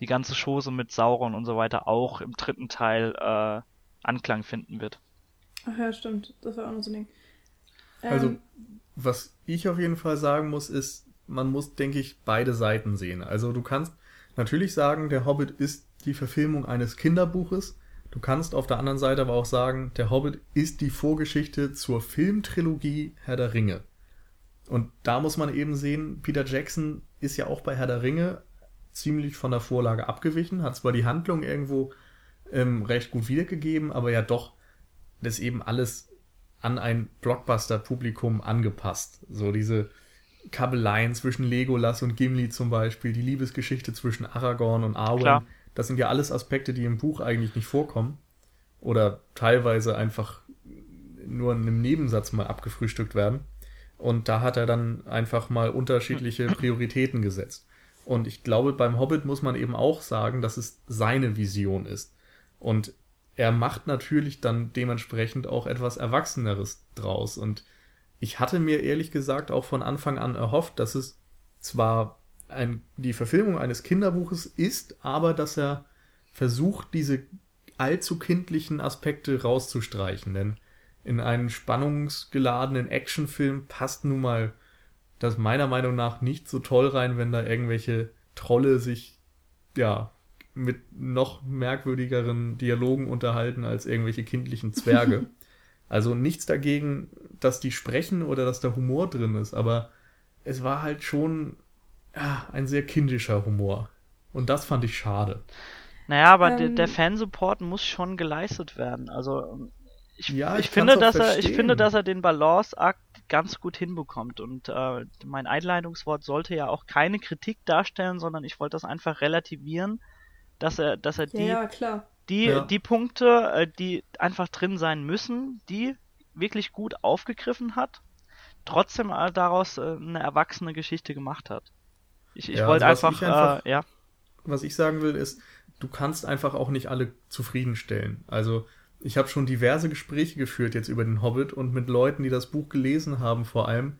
die ganze Chose mit Sauron und so weiter auch im dritten Teil äh, Anklang finden wird. Ach ja, stimmt. Das war auch noch so ein Ding. Ähm, Also, was ich auf jeden Fall sagen muss, ist, man muss, denke ich, beide Seiten sehen. Also, du kannst natürlich sagen, der Hobbit ist die Verfilmung eines Kinderbuches. Du kannst auf der anderen Seite aber auch sagen, der Hobbit ist die Vorgeschichte zur Filmtrilogie Herr der Ringe. Und da muss man eben sehen, Peter Jackson ist ja auch bei Herr der Ringe ziemlich von der Vorlage abgewichen, hat zwar die Handlung irgendwo ähm, recht gut wiedergegeben, aber ja doch das eben alles an ein Blockbuster-Publikum angepasst. So diese Kabeleien zwischen Legolas und Gimli zum Beispiel, die Liebesgeschichte zwischen Aragorn und Arwen. Klar. Das sind ja alles Aspekte, die im Buch eigentlich nicht vorkommen. Oder teilweise einfach nur in einem Nebensatz mal abgefrühstückt werden. Und da hat er dann einfach mal unterschiedliche (clears throat) Prioritäten gesetzt. Und ich glaube, beim Hobbit muss man eben auch sagen, dass es seine Vision ist. Und er macht natürlich dann dementsprechend auch etwas Erwachseneres draus. Und ich hatte mir ehrlich gesagt auch von Anfang an erhofft, dass es zwar ein, die Verfilmung eines Kinderbuches ist, aber dass er versucht, diese allzu kindlichen Aspekte rauszustreichen. Denn in einen spannungsgeladenen Actionfilm passt nun mal das meiner Meinung nach nicht so toll rein, wenn da irgendwelche Trolle sich, ja, mit noch merkwürdigeren Dialogen unterhalten als irgendwelche kindlichen Zwerge. (laughs) also nichts dagegen, dass die sprechen oder dass da Humor drin ist, aber es war halt schon ja, ein sehr kindischer Humor. Und das fand ich schade. Naja, aber ähm, der, der Fansupport muss schon geleistet werden. Also ich, ja, ich, ich finde, dass er, ich finde, dass er den Balanceakt ganz gut hinbekommt. Und äh, mein Einleitungswort sollte ja auch keine Kritik darstellen, sondern ich wollte das einfach relativieren, dass er, dass er die, ja, klar. die, ja. die Punkte, äh, die einfach drin sein müssen, die wirklich gut aufgegriffen hat, trotzdem daraus äh, eine erwachsene Geschichte gemacht hat. Ich, ich ja, wollte also einfach, einfach äh, ja. Was ich sagen will, ist, du kannst einfach auch nicht alle zufriedenstellen. Also ich habe schon diverse Gespräche geführt jetzt über den Hobbit und mit Leuten, die das Buch gelesen haben vor allem.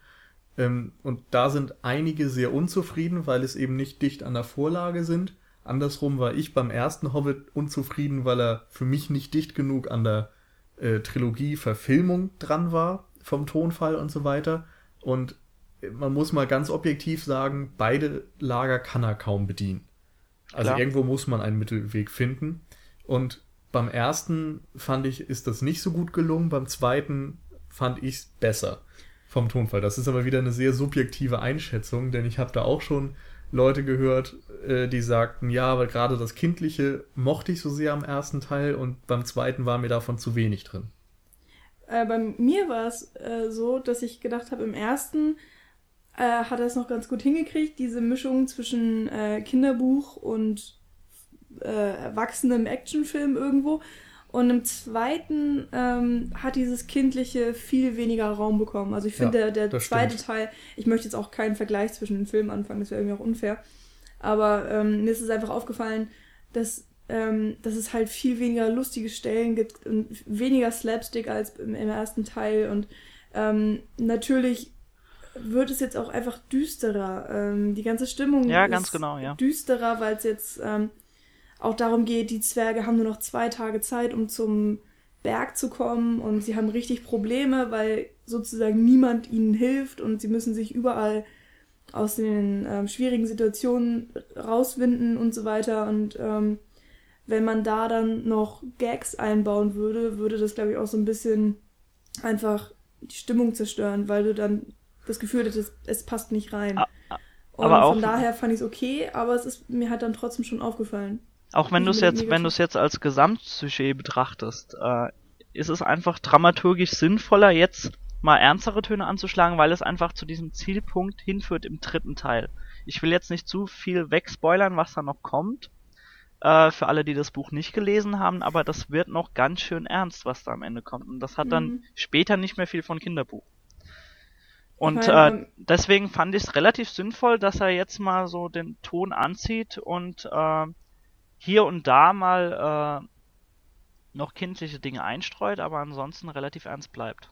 Ähm, und da sind einige sehr unzufrieden, weil es eben nicht dicht an der Vorlage sind. Andersrum war ich beim ersten Hobbit unzufrieden, weil er für mich nicht dicht genug an der äh, Trilogie-Verfilmung dran war, vom Tonfall und so weiter. Und man muss mal ganz objektiv sagen, beide Lager kann er kaum bedienen. Also Klar. irgendwo muss man einen Mittelweg finden. Und beim ersten fand ich, ist das nicht so gut gelungen, beim zweiten fand ich es besser vom Tonfall. Das ist aber wieder eine sehr subjektive Einschätzung, denn ich habe da auch schon Leute gehört, äh, die sagten, ja, aber gerade das Kindliche mochte ich so sehr am ersten Teil und beim zweiten war mir davon zu wenig drin. Äh, bei mir war es äh, so, dass ich gedacht habe, im ersten äh, hat er es noch ganz gut hingekriegt, diese Mischung zwischen äh, Kinderbuch und äh, erwachsenem Actionfilm irgendwo. Und im zweiten ähm, hat dieses Kindliche viel weniger Raum bekommen. Also ich finde, ja, der, der zweite stimmt. Teil, ich möchte jetzt auch keinen Vergleich zwischen den Filmen anfangen, das wäre irgendwie auch unfair. Aber ähm, mir ist es einfach aufgefallen, dass, ähm, dass es halt viel weniger lustige Stellen gibt und weniger Slapstick als im, im ersten Teil. Und ähm, natürlich wird es jetzt auch einfach düsterer. Ähm, die ganze Stimmung ja, ist genau, ja. düsterer, weil es jetzt ähm, auch darum geht, die Zwerge haben nur noch zwei Tage Zeit, um zum Berg zu kommen und sie haben richtig Probleme, weil sozusagen niemand ihnen hilft und sie müssen sich überall aus den ähm, schwierigen Situationen rauswinden und so weiter. Und ähm, wenn man da dann noch Gags einbauen würde, würde das, glaube ich, auch so ein bisschen einfach die Stimmung zerstören, weil du dann das Gefühl hättest, es passt nicht rein. Ah, ah, und von daher fand ich es okay, aber es ist mir hat dann trotzdem schon aufgefallen. Auch wenn du es jetzt, wenn du es jetzt als Gesamtsujet betrachtest, äh, ist es einfach dramaturgisch sinnvoller, jetzt mal ernstere Töne anzuschlagen, weil es einfach zu diesem Zielpunkt hinführt im dritten Teil. Ich will jetzt nicht zu viel wegspoilern, was da noch kommt, äh, für alle, die das Buch nicht gelesen haben, aber das wird noch ganz schön ernst, was da am Ende kommt. Und das hat mhm. dann später nicht mehr viel von Kinderbuch. Und äh, deswegen fand ich es relativ sinnvoll, dass er jetzt mal so den Ton anzieht und äh, hier und da mal äh, noch kindliche Dinge einstreut, aber ansonsten relativ ernst bleibt.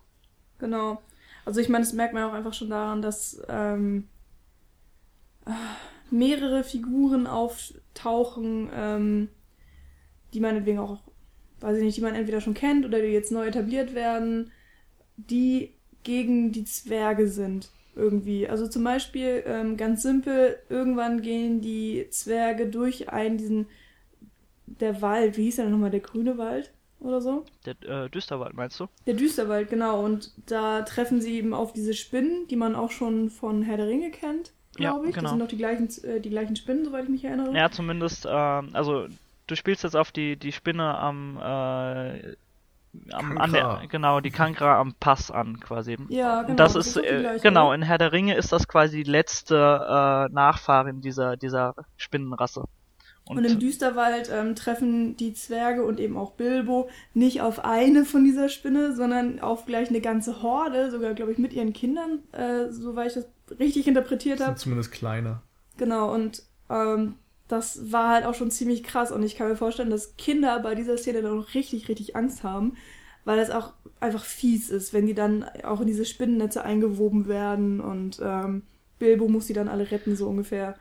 Genau. Also ich meine, das merkt man auch einfach schon daran, dass ähm, mehrere Figuren auftauchen, ähm, die meinetwegen auch, weiß ich nicht, die man entweder schon kennt oder die jetzt neu etabliert werden, die gegen die Zwerge sind irgendwie. Also zum Beispiel ähm, ganz simpel, irgendwann gehen die Zwerge durch einen diesen der Wald, wie hieß der nochmal, der grüne Wald oder so? Der äh, Düsterwald meinst du? Der Düsterwald, genau. Und da treffen sie eben auf diese Spinnen, die man auch schon von Herr der Ringe kennt, glaube ja, ich. Genau. Das sind doch die gleichen, äh, die gleichen Spinnen, soweit ich mich erinnere. Ja, zumindest, äh, also du spielst jetzt auf die, die Spinne am, äh, am an der, genau, die Kankra am Pass an quasi. Ja, genau. Das, das ist, ist äh, genau, in Herr der Ringe ist das quasi die letzte äh, Nachfahrin dieser, dieser Spinnenrasse. Und, und im Düsterwald ähm, treffen die Zwerge und eben auch Bilbo nicht auf eine von dieser Spinne, sondern auf gleich eine ganze Horde, sogar, glaube ich, mit ihren Kindern, äh, soweit ich das richtig interpretiert habe. Zumindest kleiner. Genau, und ähm, das war halt auch schon ziemlich krass. Und ich kann mir vorstellen, dass Kinder bei dieser Szene dann auch richtig, richtig Angst haben, weil das auch einfach fies ist, wenn die dann auch in diese Spinnennetze eingewoben werden und ähm, Bilbo muss sie dann alle retten, so ungefähr.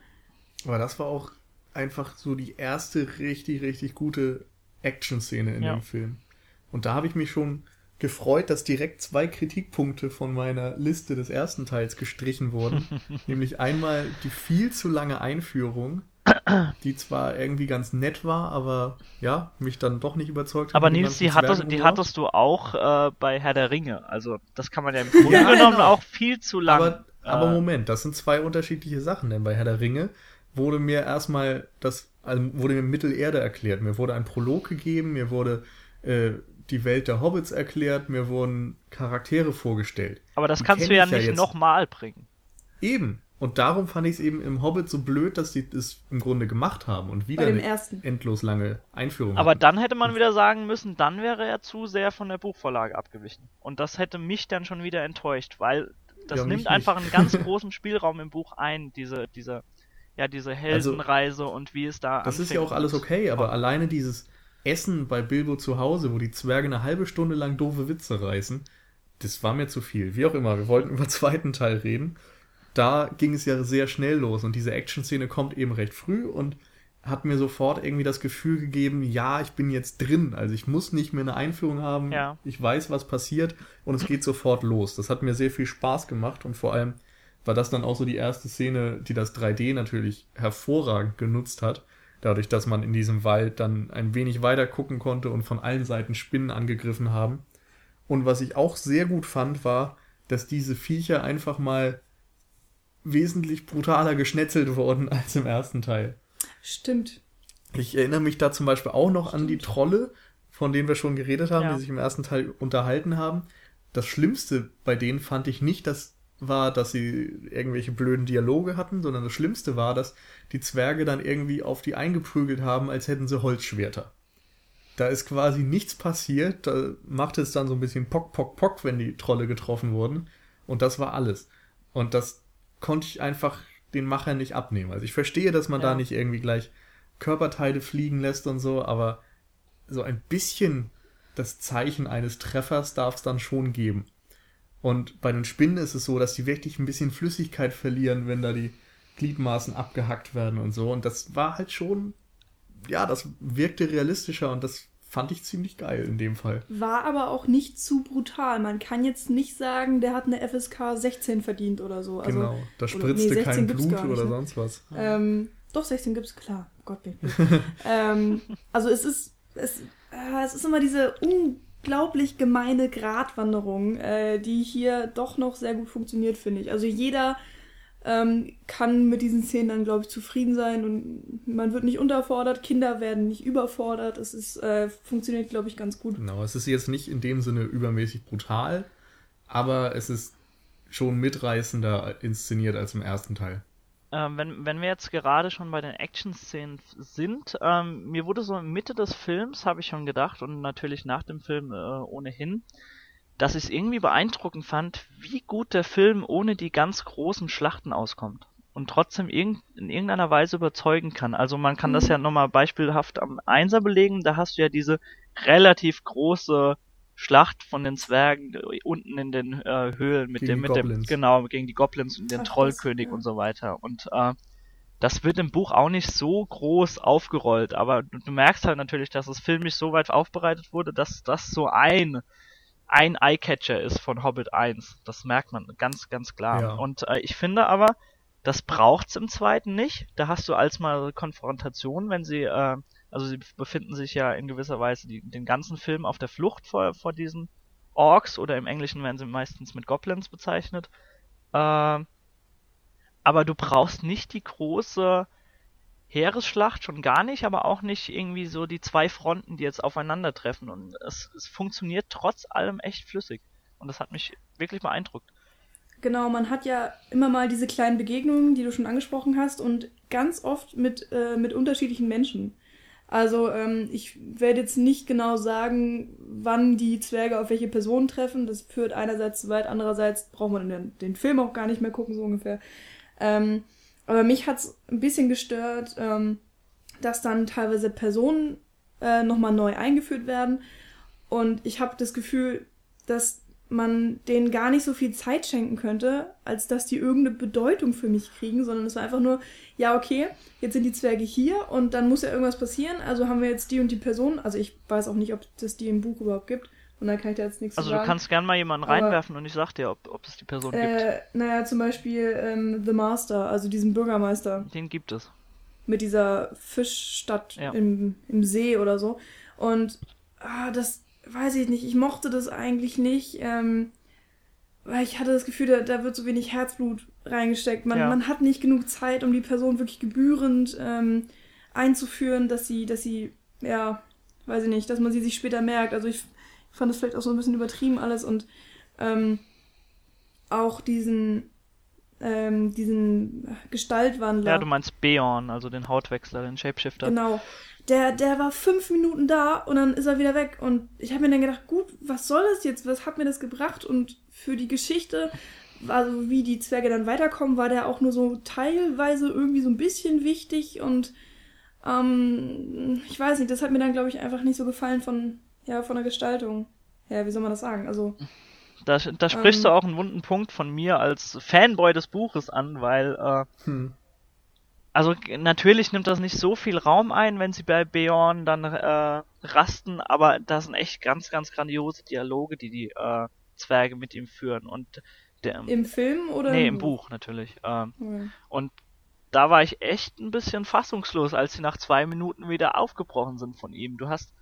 Aber das war auch einfach so die erste richtig, richtig gute Action-Szene in ja. dem Film. Und da habe ich mich schon gefreut, dass direkt zwei Kritikpunkte von meiner Liste des ersten Teils gestrichen wurden. (laughs) Nämlich einmal die viel zu lange Einführung, die zwar irgendwie ganz nett war, aber ja, mich dann doch nicht überzeugt hat. Aber Nils, die hattest, die hattest du auch äh, bei Herr der Ringe. Also das kann man ja im Grunde Ja, genommen genau. auch viel zu lang. Aber, aber äh, Moment, das sind zwei unterschiedliche Sachen, denn bei Herr der Ringe wurde mir erstmal das, also wurde mir Mittelerde erklärt. Mir wurde ein Prolog gegeben, mir wurde äh, die Welt der Hobbits erklärt, mir wurden Charaktere vorgestellt. aber das die kannst du ja ich ja nicht jetzt. nochmal bringen. Eben. Und darum fand ich es eben im Hobbit so blöd, dass die das im Grunde gemacht haben und wieder eine ersten. endlos lange Einführung Aber hatten. dann hätte man wieder sagen müssen, dann wäre er zu sehr von der Buchvorlage abgewichen. Und das hätte mich dann schon wieder enttäuscht, weil das Ja, nimmt einfach einen ganz (laughs) großen Spielraum im Buch ein, diese, diese, ja, diese Heldenreise und wie es da Also, Das ist ja auch alles okay, aber alleine dieses Essen bei Bilbo zu Hause, wo die Zwerge eine halbe Stunde lang doofe Witze reißen, das war mir zu viel. Wie auch immer, wir wollten über den (laughs) zweiten Teil reden. Da ging es ja sehr schnell los und diese Action-Szene kommt eben recht früh und hat mir sofort irgendwie das Gefühl gegeben, ja, ich bin jetzt drin. Also ich muss nicht mehr eine Einführung haben. Ja. Ich weiß, was passiert und es geht sofort los. Das hat mir sehr viel Spaß gemacht und vor allem war das dann auch so die erste Szene, die das 3D natürlich hervorragend genutzt hat. Dadurch, dass man in diesem Wald dann ein wenig weiter gucken konnte und von allen Seiten Spinnen angegriffen haben. Und was ich auch sehr gut fand, war, dass diese Viecher einfach mal wesentlich brutaler geschnetzelt wurden (laughs) als im ersten Teil. Stimmt. Ich erinnere mich da zum Beispiel auch noch an die Trolle, von denen wir schon geredet haben, Ja. die sich im ersten Teil unterhalten haben. Das Schlimmste bei denen fand ich nicht, das war, dass sie irgendwelche blöden Dialoge hatten, sondern das Schlimmste war, dass die Zwerge dann irgendwie auf die eingeprügelt haben, als hätten sie Holzschwerter. Da ist quasi nichts passiert, da machte es dann so ein bisschen Pock, Pock, Pock, wenn die Trolle getroffen wurden. Und das war alles. Und das konnte ich einfach den Machern nicht abnehmen. Also ich verstehe, dass man Ja. da nicht irgendwie gleich Körperteile fliegen lässt und so, aber so ein bisschen das Zeichen eines Treffers darf es dann schon geben. Und bei den Spinnen ist es so, dass die wirklich ein bisschen Flüssigkeit verlieren, wenn da die Gliedmaßen abgehackt werden und so. Und das war halt schon, ja, das wirkte realistischer und das fand ich ziemlich geil in dem Fall. War aber auch nicht zu brutal. Man kann jetzt nicht sagen, der hat eine FSK 16 verdient oder so. Also, genau. Da spritzte nee, 16 kein Blut nicht, oder ne? sonst was. Ähm, doch, 16 gibt's, klar. Oh Gott, bin ich (laughs) ähm, also es ist, es, äh, es ist immer diese unglaublich gemeine Gratwanderung, äh, die hier doch noch sehr gut funktioniert, finde ich. Also jeder ähm, kann mit diesen Szenen dann, glaube ich, zufrieden sein und man wird nicht unterfordert, Kinder werden nicht überfordert. Es ist, äh, funktioniert, glaube ich, ganz gut. Genau, es ist jetzt nicht in dem Sinne übermäßig brutal, aber es ist schon mitreißender inszeniert als im ersten Teil. Ähm, wenn, wenn wir jetzt gerade schon bei den Action-Szenen sind, ähm, mir wurde so in Mitte des Films, habe ich schon gedacht, und natürlich nach dem Film äh, ohnehin, dass ich es irgendwie beeindruckend fand, wie gut der Film ohne die ganz großen Schlachten auskommt. Und trotzdem irgend, in irgendeiner Weise überzeugen kann. Also man kann das ja nochmal beispielhaft am Einser belegen, da hast du ja diese relativ große Schlacht von den Zwergen äh, unten in den äh, Höhlen mit Gegen dem, die mit dem, Goblins. genau, gegen die Goblins und den Ach, das, Trollkönig ja. und so weiter. Und äh, das wird im Buch auch nicht so groß aufgerollt, aber du, du merkst halt natürlich, dass es filmisch so weit aufbereitet wurde, dass das so ein ein Eyecatcher ist von Hobbit 1. Das merkt man ganz, ganz klar. Ja. Und äh, ich finde aber, das braucht's im zweiten nicht. Da hast du als mal Konfrontation, wenn sie, äh, also sie befinden sich ja in gewisser Weise die, den ganzen Film auf der Flucht vor, vor diesen Orks oder im Englischen werden sie meistens mit Goblins bezeichnet. Äh, aber du brauchst nicht die große Heeresschlacht, schon gar nicht, aber auch nicht irgendwie so die zwei Fronten, die jetzt aufeinandertreffen. Und es, es funktioniert trotz allem echt flüssig. Und das hat mich wirklich beeindruckt. Genau, man hat ja immer mal diese kleinen Begegnungen, die du schon angesprochen hast, und ganz oft mit, äh, mit unterschiedlichen Menschen. Also ähm, ich werde jetzt nicht genau sagen, wann die Zwerge auf welche Personen treffen. Das führt einerseits zu weit, andererseits braucht man den, den Film auch gar nicht mehr gucken, so ungefähr. Ähm, aber mich hat's ein bisschen gestört, ähm, dass dann teilweise Personen äh, nochmal neu eingeführt werden. Und ich habe das Gefühl, dass man denen gar nicht so viel Zeit schenken könnte, als dass die irgendeine Bedeutung für mich kriegen, sondern es war einfach nur, ja, okay, jetzt sind die Zwerge hier und dann muss ja irgendwas passieren, also haben wir jetzt die und die Person, also ich weiß auch nicht, ob das die im Buch überhaupt gibt, Und dann kann ich da jetzt nichts Also sagen. du kannst gern mal jemanden Aber- reinwerfen und ich sag dir, ob, ob es die Person gibt. äh, naja, zum Beispiel ähm, The Master, also diesen Bürgermeister Den gibt es. mit dieser Fischstadt Ja. im, im See oder so. Und ah, das weiß ich nicht, ich mochte das eigentlich nicht, ähm, weil ich hatte das Gefühl, da, da wird so wenig Herzblut reingesteckt. Man, Ja. man hat nicht genug Zeit, um die Person wirklich gebührend ähm, einzuführen, dass sie, dass sie, ja, weiß ich nicht, dass man sie sich später merkt. Also ich fand das vielleicht auch so ein bisschen übertrieben alles und ähm, auch diesen, ähm, diesen Gestaltwandler. Ja, du meinst Beorn, also den Hautwechsler, den Shapeshifter. Genau. Der, der war fünf Minuten da und dann ist er wieder weg. Und ich habe mir dann gedacht, gut, was soll das jetzt? Was hat mir das gebracht? Und für die Geschichte, also wie die Zwerge dann weiterkommen, war der auch nur so teilweise irgendwie so ein bisschen wichtig. Und ähm, ich weiß nicht, das hat mir dann, glaube ich, einfach nicht so gefallen von, ja, von der Gestaltung. Ja, wie soll man das sagen? Also, Da, da sprichst Ähm. du auch einen wunden Punkt von mir als Fanboy des Buches an, weil, äh, Hm. Also natürlich nimmt das nicht so viel Raum ein, wenn sie bei Beorn dann äh, rasten, aber das sind echt ganz, ganz grandiose Dialoge, die die äh, Zwerge mit ihm führen. Und der, im Film oder? nee, im Buch natürlich. Ähm, Okay. und da war ich echt ein bisschen fassungslos, als sie nach zwei Minuten wieder aufgebrochen sind von ihm. Du hast,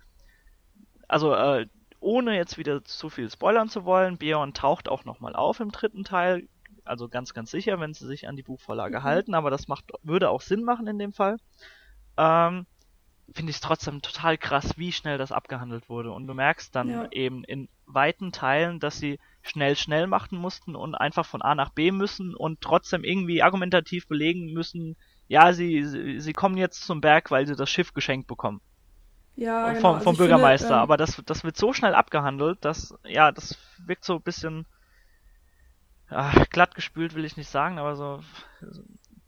also äh, ohne jetzt wieder zu viel spoilern zu wollen, Beorn taucht auch nochmal auf im dritten Teil, also ganz, ganz sicher, wenn sie sich an die Buchvorlage Mhm. halten, aber das macht, würde auch Sinn machen in dem Fall. Ähm, Finde ich es trotzdem total krass, wie schnell das abgehandelt wurde. Und du merkst dann Ja. eben in weiten Teilen, dass sie schnell, schnell machen mussten und einfach von A nach B müssen und trotzdem irgendwie argumentativ belegen müssen, ja, sie, sie, sie kommen jetzt zum Berg, weil sie das Schiff geschenkt bekommen. Ja, genau. vom Also vom finde, Bürgermeister. ähm, aber das, das wird so schnell abgehandelt, dass, ja, das wirkt so ein bisschen, ja, glatt gespült will ich nicht sagen, aber so,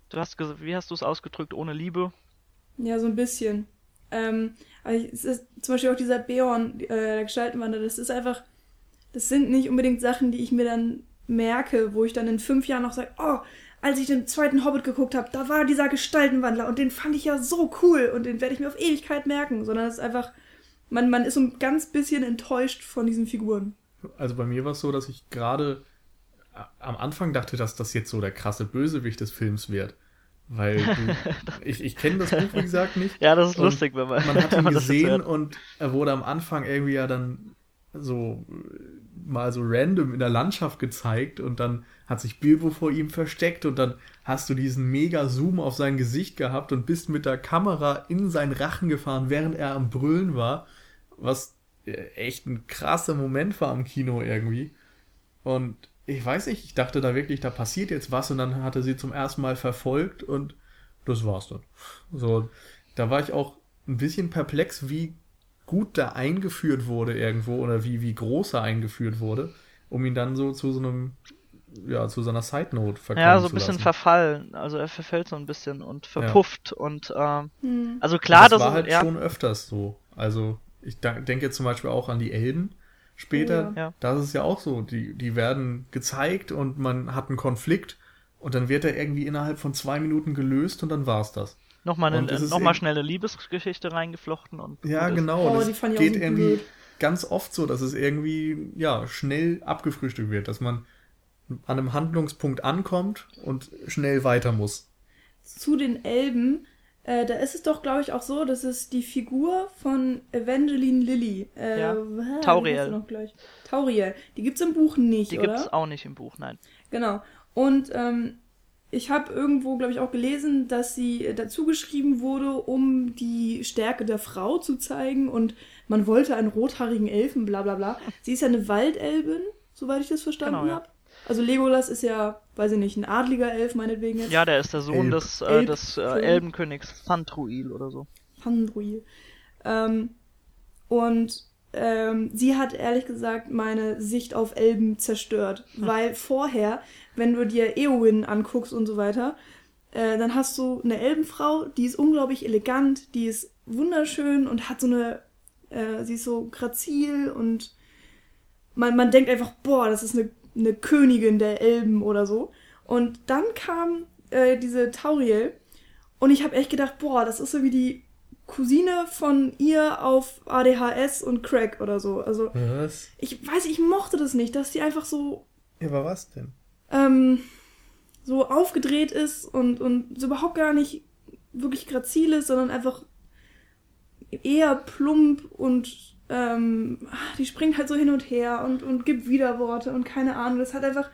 du hast, wie hast du es ausgedrückt, ohne Liebe? Ja, so ein bisschen. Ähm, es ist zum Beispiel auch dieser Beorn, äh, der Gestaltenwandler, das ist einfach, das sind nicht unbedingt Sachen, die ich mir dann merke, wo ich dann in fünf Jahren noch sage, oh, als ich den zweiten Hobbit geguckt habe, da war dieser Gestaltenwandler und den fand ich ja so cool und den werde ich mir auf Ewigkeit merken, sondern es ist einfach, man, man ist so ein ganz bisschen enttäuscht von diesen Figuren. Also bei mir war es so, dass ich gerade am Anfang dachte, dass das jetzt so der krasse Bösewicht des Films wird. Weil du, (laughs) ich, ich kenne das Buch, wie gesagt, nicht. Ja, das ist Und lustig, wenn man, Man hat (laughs) ihn gesehen und er wurde am Anfang irgendwie ja dann so äh, mal so random in der Landschaft gezeigt und dann hat sich Bilbo vor ihm versteckt und dann hast du diesen mega Zoom auf sein Gesicht gehabt und bist mit der Kamera in seinen Rachen gefahren, während er am Brüllen war, was äh, echt ein krasser Moment war am Kino irgendwie. Und ich weiß nicht, ich dachte da wirklich, da passiert jetzt was und dann hatte sie zum ersten Mal verfolgt und das war's dann. So, da war ich auch ein bisschen perplex, wie gut da eingeführt wurde irgendwo oder wie, wie groß er eingeführt wurde, um ihn dann so zu so einem, ja, zu so einer Side Note verkommen Ja, so ein bisschen lassen. verfallen. Also er verfällt so ein bisschen und verpufft und ähm, Hm. also klar, das das, war ist halt ja, schon öfters so. Also ich denke jetzt zum Beispiel auch an die Elben später. Oh ja. Da ist es ja auch so. Die, die werden gezeigt und man hat einen Konflikt und dann wird er irgendwie innerhalb von zwei Minuten gelöst und dann war's das. nochmal eine, es ist noch mal eben- schnell eine Liebesgeschichte reingeflochten und Ja, genau. Oh, das die fand ich auch geht irgendwie blöd. ganz oft so, dass es irgendwie ja schnell abgefrühstückt wird, dass man an einem Handlungspunkt ankommt und schnell weiter muss. zu den Elben, äh, da ist es doch, glaube ich, auch so, dass es die Figur von Evangeline Lilly, äh, Ja, Tauriel. Tauriel. Die gibt's im Buch nicht, Die oder? gibt's auch nicht im Buch, nein. Genau. Und ähm, ich habe irgendwo, glaube ich, auch gelesen, dass sie äh, dazu geschrieben wurde, um die Stärke der Frau zu zeigen und man wollte einen rothaarigen Elfen, bla bla bla. Sie ist ja eine Waldelbin, soweit ich das verstanden Genau, ja. habe. Also Legolas ist ja, weiß ich nicht, ein adliger Elf meinetwegen jetzt. Ja, der ist der Sohn Elb. des, äh, Elb. des äh. Elbenkönigs Thantruil oder so. Pandruil. Ähm, und ähm, sie hat ehrlich gesagt meine Sicht auf Elben zerstört. Weil vorher, wenn du dir Eowyn anguckst und so weiter, äh, dann hast du eine Elbenfrau, die ist unglaublich elegant, die ist wunderschön und hat so eine, äh, sie ist so grazil und man, man denkt einfach, boah, das ist eine, eine Königin der Elben oder so. Und dann kam äh, diese Tauriel und ich habe echt gedacht, boah, das ist so wie die Cousine von ihr auf ADHS und Crack oder so. Also, Was? ich weiß, ich mochte das nicht, dass die einfach so, Ja, aber was denn? ähm, so aufgedreht ist und, und so überhaupt gar nicht wirklich grazil ist, sondern einfach eher plump und ähm, die springt halt so hin und her und, und gibt Widerworte und keine Ahnung. Das hat einfach.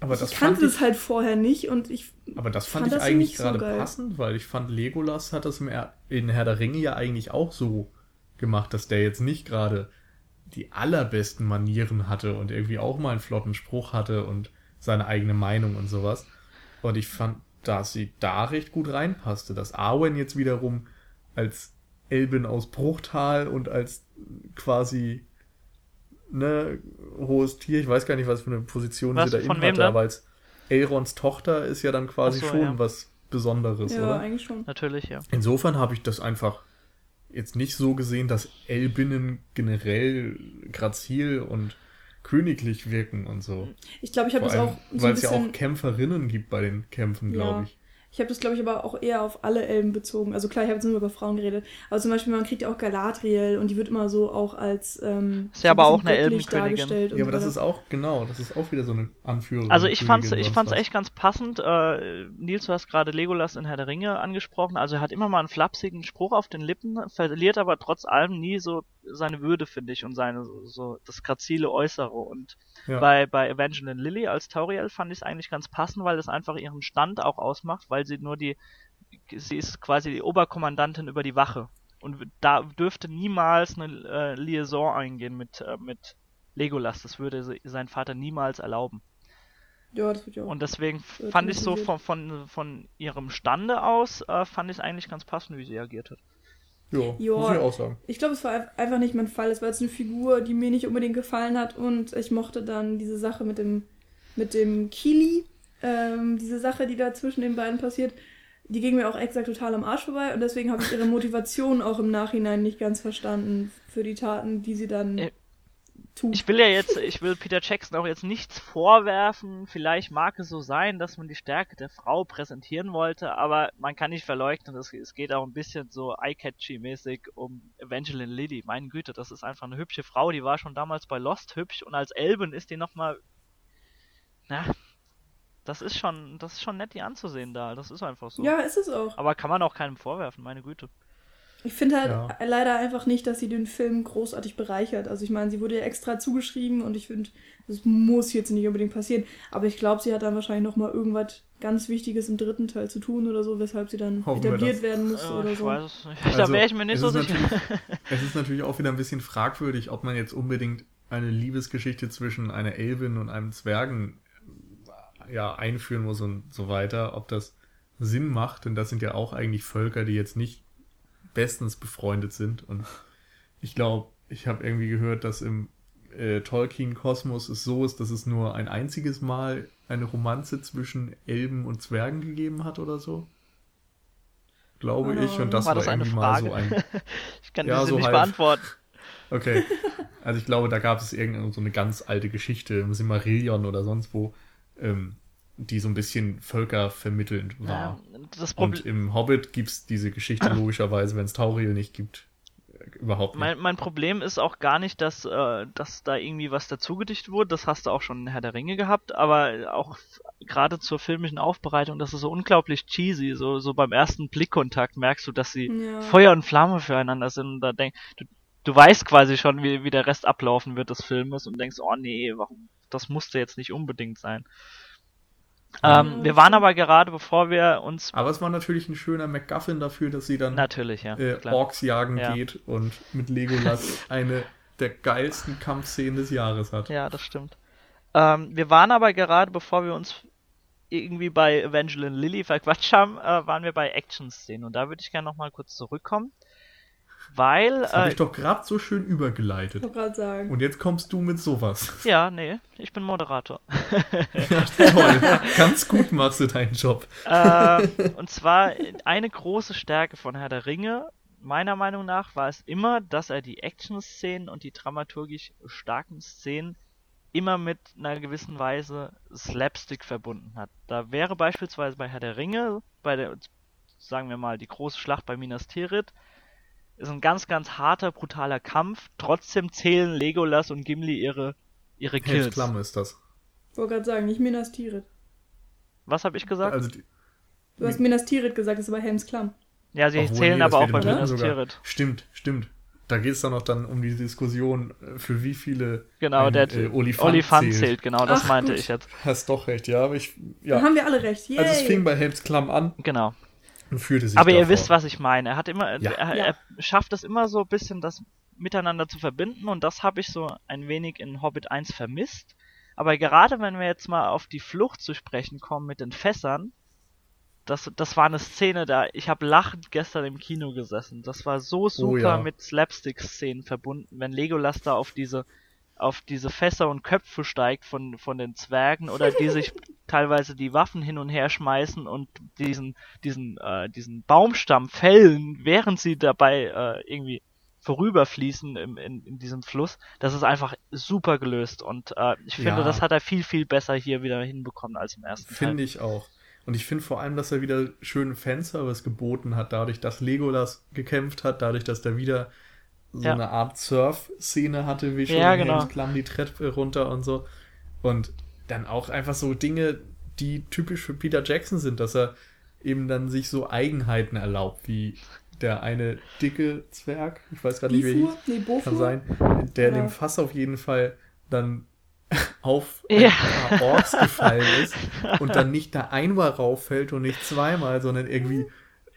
Aber das ich kannte es halt vorher nicht und ich. aber das fand, fand ich das eigentlich so gerade geil. passend, weil ich fand, Legolas hat das im Er- in Herr der Ringe ja eigentlich auch so gemacht, dass der jetzt nicht gerade die allerbesten Manieren hatte und irgendwie auch mal einen flotten Spruch hatte und seine eigene Meinung und sowas. Und ich fand, dass sie da recht gut reinpasste, dass Arwen jetzt wiederum als Elbin aus Bruchtal und als quasi ne, hohes Tier, ich weiß gar nicht, was für eine Position Was, sie da wem hatte, aber als Elrons Tochter ist ja dann quasi so, schon ja. was Besonderes, Ja, oder? eigentlich schon. Natürlich, ja. Insofern habe ich das einfach jetzt nicht so gesehen, dass Elbinnen generell grazil und königlich wirken und so. Ich glaube, ich habe das auch so weil es ja auch Kämpferinnen gibt bei den Kämpfen, glaube Ja. ich. Ich habe das, glaube ich, aber auch eher auf alle Elben bezogen. Also klar, ich habe jetzt nur über Frauen geredet. Aber zum Beispiel, man kriegt ja auch Galadriel und die wird immer so auch als ähm, Ist ja aber auch eine Elbenkönigin. Ja, aber das so ist auch, genau, das ist auch wieder so eine Anführung. Also ich fand's, ich fand's echt ganz passend. Äh, Nils, du hast gerade Legolas in Herr der Ringe angesprochen. Also er hat immer mal einen flapsigen Spruch auf den Lippen, verliert aber trotz allem nie so seine Würde, finde ich, und seine so, das grazile Äußere. Und Ja. bei bei Evangeline Lilly als Tauriel fand ich es eigentlich ganz passend, weil das einfach ihren Stand auch ausmacht, weil sie nur die, sie ist quasi die Oberkommandantin über die Wache. Und da dürfte niemals eine äh, Liaison eingehen mit, äh, mit Legolas. Das würde se- sein Vater niemals erlauben. Ja, das wird ja auch. Und deswegen fand ich so von, von, von ihrem Stande aus, äh, fand ich eigentlich ganz passend, wie sie agiert hat. Ja, Ja. muss ich auch sagen. Ich glaube, es war ein- einfach nicht mein Fall. Es war jetzt eine Figur, die mir nicht unbedingt gefallen hat und ich mochte dann diese Sache mit dem, mit dem Kili, ähm, diese Sache, die da zwischen den beiden passiert, die ging mir auch exakt total am Arsch vorbei und deswegen habe ich ihre Motivation auch im Nachhinein nicht ganz verstanden für die Taten, die sie dann Äh, tut. Ich will ja jetzt, ich will Peter Jackson auch jetzt nichts vorwerfen. Vielleicht mag es so sein, dass man die Stärke der Frau präsentieren wollte, aber man kann nicht verleugnen, es, es geht auch ein bisschen so eye-catchy-mäßig um Evangeline Lilly. Meine Güte, das ist einfach eine hübsche Frau, die war schon damals bei Lost hübsch und als Elben ist die nochmal, na, das ist schon, das ist schon nett, die anzusehen da. Das ist einfach so. Ja, ist es auch. Aber kann man auch keinem vorwerfen, meine Güte. Ich finde halt Ja. leider einfach nicht, dass sie den Film großartig bereichert. Also ich meine, sie wurde ja extra zugeschrieben und ich finde, das muss jetzt nicht unbedingt passieren. Aber ich glaube, sie hat dann wahrscheinlich noch mal irgendwas ganz Wichtiges im dritten Teil zu tun oder so, weshalb sie dann Hoffen etabliert werden muss Ja, oder ich so. weiß es nicht. (laughs) da Also, wäre ich mir nicht so ist sicher. natürlich- (laughs) Es ist natürlich auch wieder ein bisschen fragwürdig, ob man jetzt unbedingt eine Liebesgeschichte zwischen einer Elbin und einem Zwergen ja, einführen muss und so weiter, ob das Sinn macht, denn das sind ja auch eigentlich Völker, die jetzt nicht bestens befreundet sind. Und ich glaube, ich habe irgendwie gehört, dass im äh, Tolkien-Kosmos es so ist, dass es nur ein einziges Mal eine Romanze zwischen Elben und Zwergen gegeben hat oder so. Glaube Keine ich. Und das War war, das eine irgendwie mal so Frage? ein (laughs) Ich kann Ja, diese so nicht halb. beantworten. Okay. Also ich glaube, da gab es irgendeine so eine ganz alte Geschichte im Simmerillion oder sonst wo, ähm, die so ein bisschen völkervermittelnd war. Ja, das Und im Hobbit gibt's diese Geschichte (coughs) logischerweise, wenn es Tauriel nicht gibt, äh, überhaupt nicht. mein, mein Problem ist auch gar nicht, dass, äh, dass da irgendwie was dazugedichtet wurde. Das hast du auch schon in Herr der Ringe gehabt, aber auch gerade zur filmischen Aufbereitung, das ist so unglaublich cheesy. So, so beim ersten Blickkontakt merkst du, dass sie Ja. Feuer und Flamme füreinander sind. Und da denk, du, du weißt quasi schon, wie, wie der Rest ablaufen wird des Filmes und denkst, oh nee, warum, das musste jetzt nicht unbedingt sein. Ähm, wir waren aber gerade, bevor wir uns Aber es war natürlich ein schöner MacGuffin dafür, dass sie dann natürlich, ja, äh. Orks jagen Ja. geht und mit Legolas (laughs) eine der geilsten Kampfszenen des Jahres hat. Ja, das stimmt. Ähm, wir waren aber gerade, bevor wir uns irgendwie bei Evangeline Lilly verquatscht haben, äh, waren wir bei Action-Szenen. Und da würde ich gerne nochmal kurz zurückkommen. Weil, Das habe äh, ich doch gerade so schön Ich übergeleitet. wollte gerade sagen. Und jetzt kommst du mit sowas. ja, nee, ich bin Moderator. (laughs) Ja, toll. Ganz gut machst du deinen Job. äh, und zwar eine große Stärke von Herr der Ringe, meiner Meinung nach, war es immer, dass er die Action-Szenen und die dramaturgisch starken Szenen immer mit einer gewissen Weise Slapstick verbunden hat. Da wäre beispielsweise bei Herr der Ringe, bei der, sagen wir mal, die große Schlacht bei Minas Tirith, ist ein ganz, ganz harter, brutaler Kampf. Trotzdem zählen Legolas und Gimli ihre, ihre Kills. Helms ist das. Ich wollte gerade sagen, nicht Minas Tirith. Was habe ich gesagt? Also die, Du hast Minas Tirith gesagt, das ist aber Helms Klamm. ja, sie obwohl, zählen nee, aber auch bei Minas. Tirith. Stimmt, stimmt. Da geht es dann noch dann um die Diskussion, äh, für wie viele Genau, ein, der äh, Olifant, Olifant zählt. zählt, genau, das Ach, meinte gut. ich jetzt. Hast doch recht, ja, aber ich, Da ja. haben wir alle recht. Yay. Also es fing bei Helms Klamm an Genau. Und führte sich Aber ihr davor. wisst, was ich meine. Er hat immer, Ja. er, Ja. er schafft es immer so ein bisschen, das miteinander zu verbinden und das habe ich so ein wenig in Hobbit 1 vermisst. Aber gerade wenn wir jetzt mal auf die Flucht zu sprechen kommen mit den Fässern, das, das war eine Szene, da ich habe lachend gestern im Kino gesessen. Das war so super Oh ja. mit Slapstick-Szenen verbunden, wenn Legolas da auf diese auf diese Fässer und Köpfe steigt von von den Zwergen oder die sich (laughs) teilweise die Waffen hin und her schmeißen und diesen diesen äh, diesen Baumstamm fällen, während sie dabei äh, irgendwie vorüberfließen im, in, in diesem Fluss. Das ist einfach super gelöst und äh, ich finde, Ja. das hat er viel viel besser hier wieder hinbekommen als im ersten Teil. Finde ich auch. Und ich finde vor allem, dass er wieder schönen Fanservice geboten hat, dadurch, dass Legolas gekämpft hat, dadurch, dass der wieder so Ja. eine Art Surf-Szene hatte, wie schon Ja, genau. Klamm die Treppe runter und so. Und dann auch einfach so Dinge, die typisch für Peter Jackson sind, dass er eben dann sich so Eigenheiten erlaubt, wie der eine dicke Zwerg, ich weiß gerade nicht, wie er Nee, kann sein, der in Oder- dem Fass auf jeden Fall dann (laughs) auf ein Ja. paar Orks gefallen ist (laughs) und dann nicht da einmal rauffällt und nicht zweimal, sondern irgendwie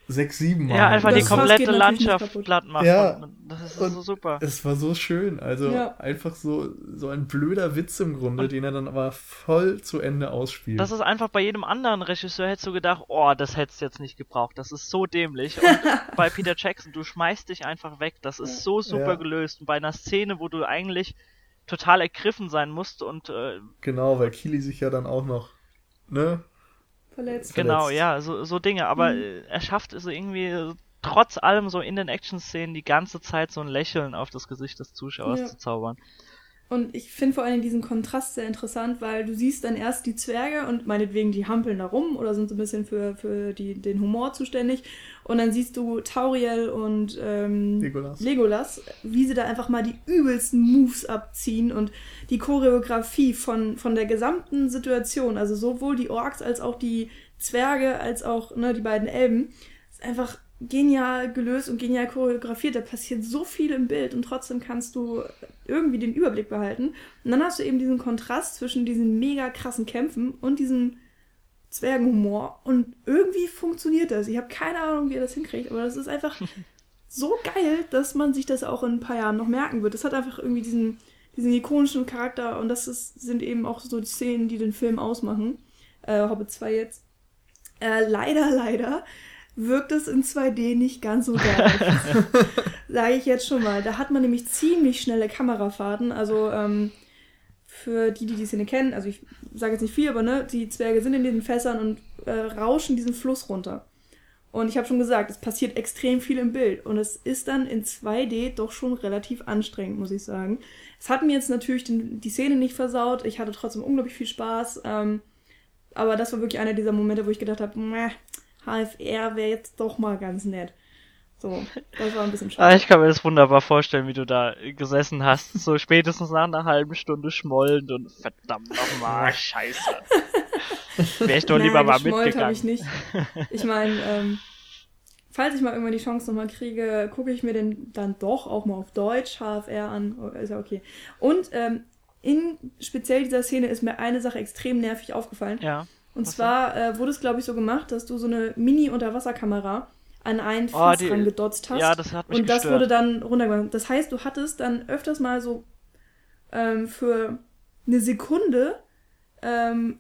sechs, sieben Mal. Ja, einfach Das die komplette Landschaft platt machen. Ja. Und Das ist Und so super. Es war so schön, also Ja. einfach so, so ein blöder Witz im Grunde, den er dann aber voll zu Ende ausspielt. Das ist einfach bei jedem anderen Regisseur hättest du gedacht, oh, das hättest du jetzt nicht gebraucht. Das ist so dämlich. Und (laughs) bei Peter Jackson, du schmeißt dich einfach weg. Das ist so super Ja. gelöst. Und bei einer Szene, wo du eigentlich total ergriffen sein musst und äh, genau, weil Kili sich ja dann auch noch, ne? Verletzt. genau, Verletzt. ja, so, so Dinge. Aber Mhm. er schafft es irgendwie trotz allem so in den Action-Szenen die ganze Zeit so ein Lächeln auf das Gesicht des Zuschauers Ja. zu zaubern. Und ich finde vor allem diesen Kontrast sehr interessant, weil du siehst dann erst die Zwerge und meinetwegen die hampeln da rum oder sind so ein bisschen für, für die, den Humor zuständig. Und dann siehst du Tauriel und ähm, Legolas. Legolas, wie sie da einfach mal die übelsten Moves abziehen und die Choreografie von, von der gesamten Situation, also sowohl die Orks als auch die Zwerge, als auch ne, die beiden Elben, ist einfach genial gelöst und genial choreografiert. Da passiert so viel im Bild und trotzdem kannst du irgendwie den Überblick behalten. Und dann hast du eben diesen Kontrast zwischen diesen mega krassen Kämpfen und diesem Zwergenhumor. Und irgendwie funktioniert das. Ich habe keine Ahnung, wie er das hinkriegt, aber das ist einfach (laughs) so geil, dass man sich das auch in ein paar Jahren noch merken wird. Das hat einfach irgendwie diesen, diesen ikonischen Charakter und das ist, sind eben auch so die Szenen, die den Film ausmachen. Äh, Hobbit 2 jetzt. Äh, leider, (laughs) leider wirkt es in 2D nicht ganz so geil. (laughs) Sage ich jetzt schon mal. Da hat man nämlich ziemlich schnelle Kamerafahrten. Also ähm, für die, die die Szene kennen, also ich sage jetzt nicht viel, aber ne, die Zwerge sind in diesen Fässern und äh, rauschen diesen Fluss runter. Und ich habe schon gesagt, es passiert extrem viel im Bild. Und es ist dann in 2D doch schon relativ anstrengend, muss ich sagen. Es hat mir jetzt natürlich den, die Szene nicht versaut. Ich hatte trotzdem unglaublich viel Spaß. Ähm, aber das war wirklich einer dieser Momente, wo ich gedacht habe, HFR wäre jetzt doch mal ganz nett. So, das war ein bisschen Ah, schade. ich kann mir das wunderbar vorstellen, wie du da gesessen hast, so spätestens nach einer halben Stunde schmollend und verdammt nochmal, scheiße. (laughs) Wäre ich doch lieber Nein, mal geschmollt habe mitgegangen. ich nicht. Ich meine, ähm, falls ich mal irgendwann die Chance nochmal kriege, gucke ich mir den dann doch auch mal auf Deutsch HFR an. Oh, Ist ja okay. Und ähm, in speziell dieser Szene ist mir eine Sache extrem nervig aufgefallen. Ja. Und Was zwar äh, wurde es, glaube ich, so gemacht, dass du so eine Mini-Unterwasserkamera an einen Oh, Fass die- rangedotzt hast. Ja, das hat mich und das gestört. wurde dann runtergemacht. Das heißt, du hattest dann öfters mal so ähm, für eine Sekunde ähm,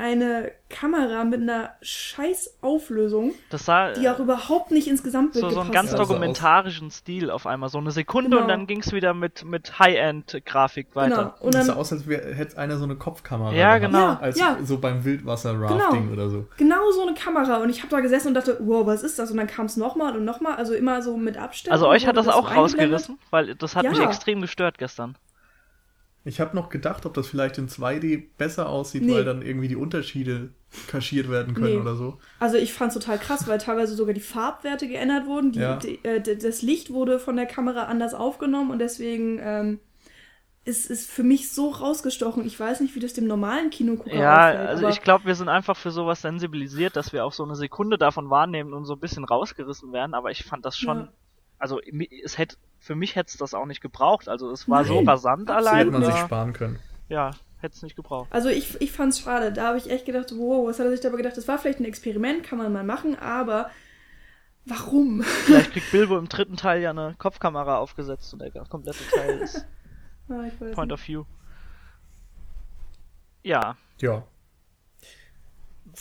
eine Kamera mit einer scheiß Auflösung, das sah die auch überhaupt nicht ins Gesamtbild so, so einen gepasst ganz hat. dokumentarischen Stil auf einmal. So eine Sekunde Genau. und dann ging's wieder mit, mit High-End-Grafik weiter. Genau. Und das sah dann aus, als wär, hätte einer so eine Kopfkamera Ja, gehabt, genau. als Ja. so beim Wildwasser-Rafting Genau. oder so. genau so eine Kamera. Und ich habe da gesessen und dachte, wow, was ist das? Und dann kam es nochmal und nochmal. Also immer so mit Abständen. Also euch hat das auch rausgerissen, weil das hat Ja. mich extrem gestört gestern. Ich habe noch gedacht, ob das vielleicht in 2D besser aussieht, Nee. weil dann irgendwie die Unterschiede kaschiert werden können Nee. oder so. Also ich fand's total krass, weil teilweise sogar die Farbwerte geändert wurden. Die, Ja. die, äh, das Licht wurde von der Kamera anders aufgenommen und deswegen ähm, ist es für mich so rausgestochen. Ich weiß nicht, wie das dem normalen Kinogucker Ja, auffällt. also ich glaube, wir sind einfach für sowas sensibilisiert, dass wir auch so eine Sekunde davon wahrnehmen und so ein bisschen rausgerissen werden, aber ich fand das schon, Ja. Also es hätte, für mich hätte es das auch nicht gebraucht, also es war so Nein, rasant absolut Die allein, hätte man sich sparen können. ja, hätte es nicht gebraucht. Also ich, ich fand's schade. Da habe ich echt gedacht, wow, was hat er sich dabei gedacht? Das war vielleicht ein Experiment, kann man mal machen, aber warum? Vielleicht kriegt Bilbo im dritten Teil ja eine Kopfkamera aufgesetzt und der komplette Teil ist (laughs) weiß Point nicht. of View. Ja, Ja.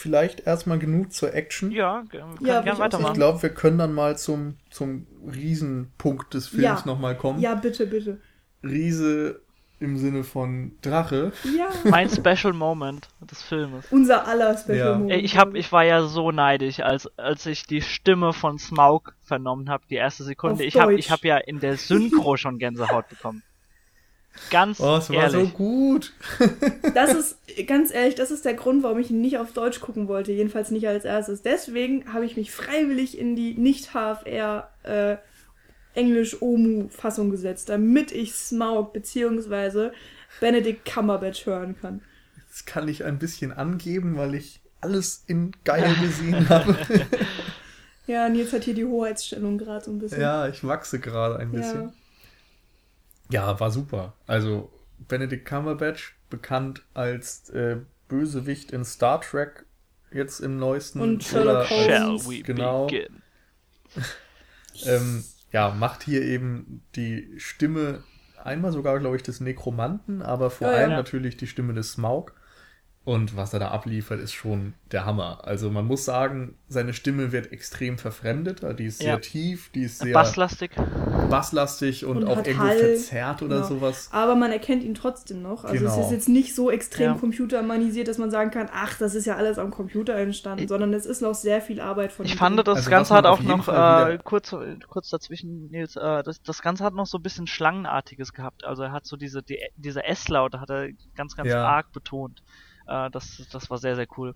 Vielleicht erstmal genug zur Action. ja, wir können Ja, gern will ich weitermachen. glaube, wir können dann mal zum, zum Riesenpunkt des Films Ja. nochmal kommen. Ja, bitte, bitte. Riese im Sinne von Drache. Ja. (laughs) Mein Special Moment des Filmes. Unser aller Special Ja. Moment. Ich hab, ich war ja so neidisch, als als ich die Stimme von Smaug vernommen habe, die erste Sekunde. Auf Ich hab, Deutsch. ich hab ja in der Synchro schon Gänsehaut bekommen. Ganz Oh, es war ehrlich. so gut. (laughs) Das ist, ganz ehrlich, das ist der Grund, warum ich ihn nicht auf Deutsch gucken wollte. Jedenfalls nicht als erstes. Deswegen habe ich mich freiwillig in die nicht-HFR äh, Englisch-OMU-Fassung gesetzt, damit ich Smaug bzw. Benedict Cumberbatch hören kann. Das kann ich ein bisschen angeben, weil ich alles in geil gesehen (laughs) habe. Ja, Nils hat hier die Hoheitsstellung gerade so ein bisschen. ja, ich wachse gerade ein bisschen. Ja. War super. Also Benedict Cumberbatch, bekannt als äh, Bösewicht in Star Trek, jetzt im neuesten. Und Sherlock oder als- Shall Holmes. we Genau. begin? (laughs) ähm, ja, macht hier eben die Stimme, einmal sogar, glaube ich, des Nekromanten, aber vor Ja, ja. allem Ja. natürlich die Stimme des Smaug. Und was er da abliefert, ist schon der Hammer. Also man muss sagen, seine Stimme wird extrem verfremdet. Die ist sehr Ja. tief, die ist sehr Basslastig. basslastig und, Und auch hat irgendwo Hall. verzerrt oder Genau. sowas. Aber man erkennt ihn trotzdem noch. Also es Genau. ist jetzt nicht so extrem Ja. computermanisiert, dass man sagen kann, ach, das ist ja alles am Computer entstanden, sondern es ist noch sehr viel Arbeit von Ich ihm fand, drin. das Also, Ganze hat auch noch, äh, kurz, kurz dazwischen, Nils, äh, das, das Ganze hat noch so ein bisschen Schlangenartiges gehabt. Also er hat so diese, die, diese S-Laute hat er ganz, ganz Ja. arg betont. Äh, das, das war sehr, sehr cool.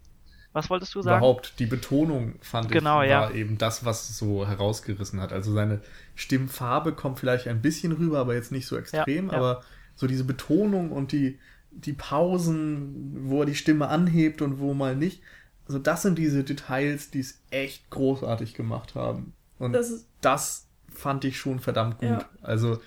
Was wolltest du sagen? Überhaupt, die Betonung fand Genau, ich, ja. war eben das, was es so herausgerissen hat. Also seine Stimmfarbe kommt vielleicht ein bisschen rüber, aber jetzt nicht so extrem. ja. Aber so diese Betonung und die, die Pausen, wo er die Stimme anhebt und wo mal nicht. Also das sind diese Details, die es echt großartig gemacht haben. Und Das ist- das fand ich schon verdammt gut. Ja. Also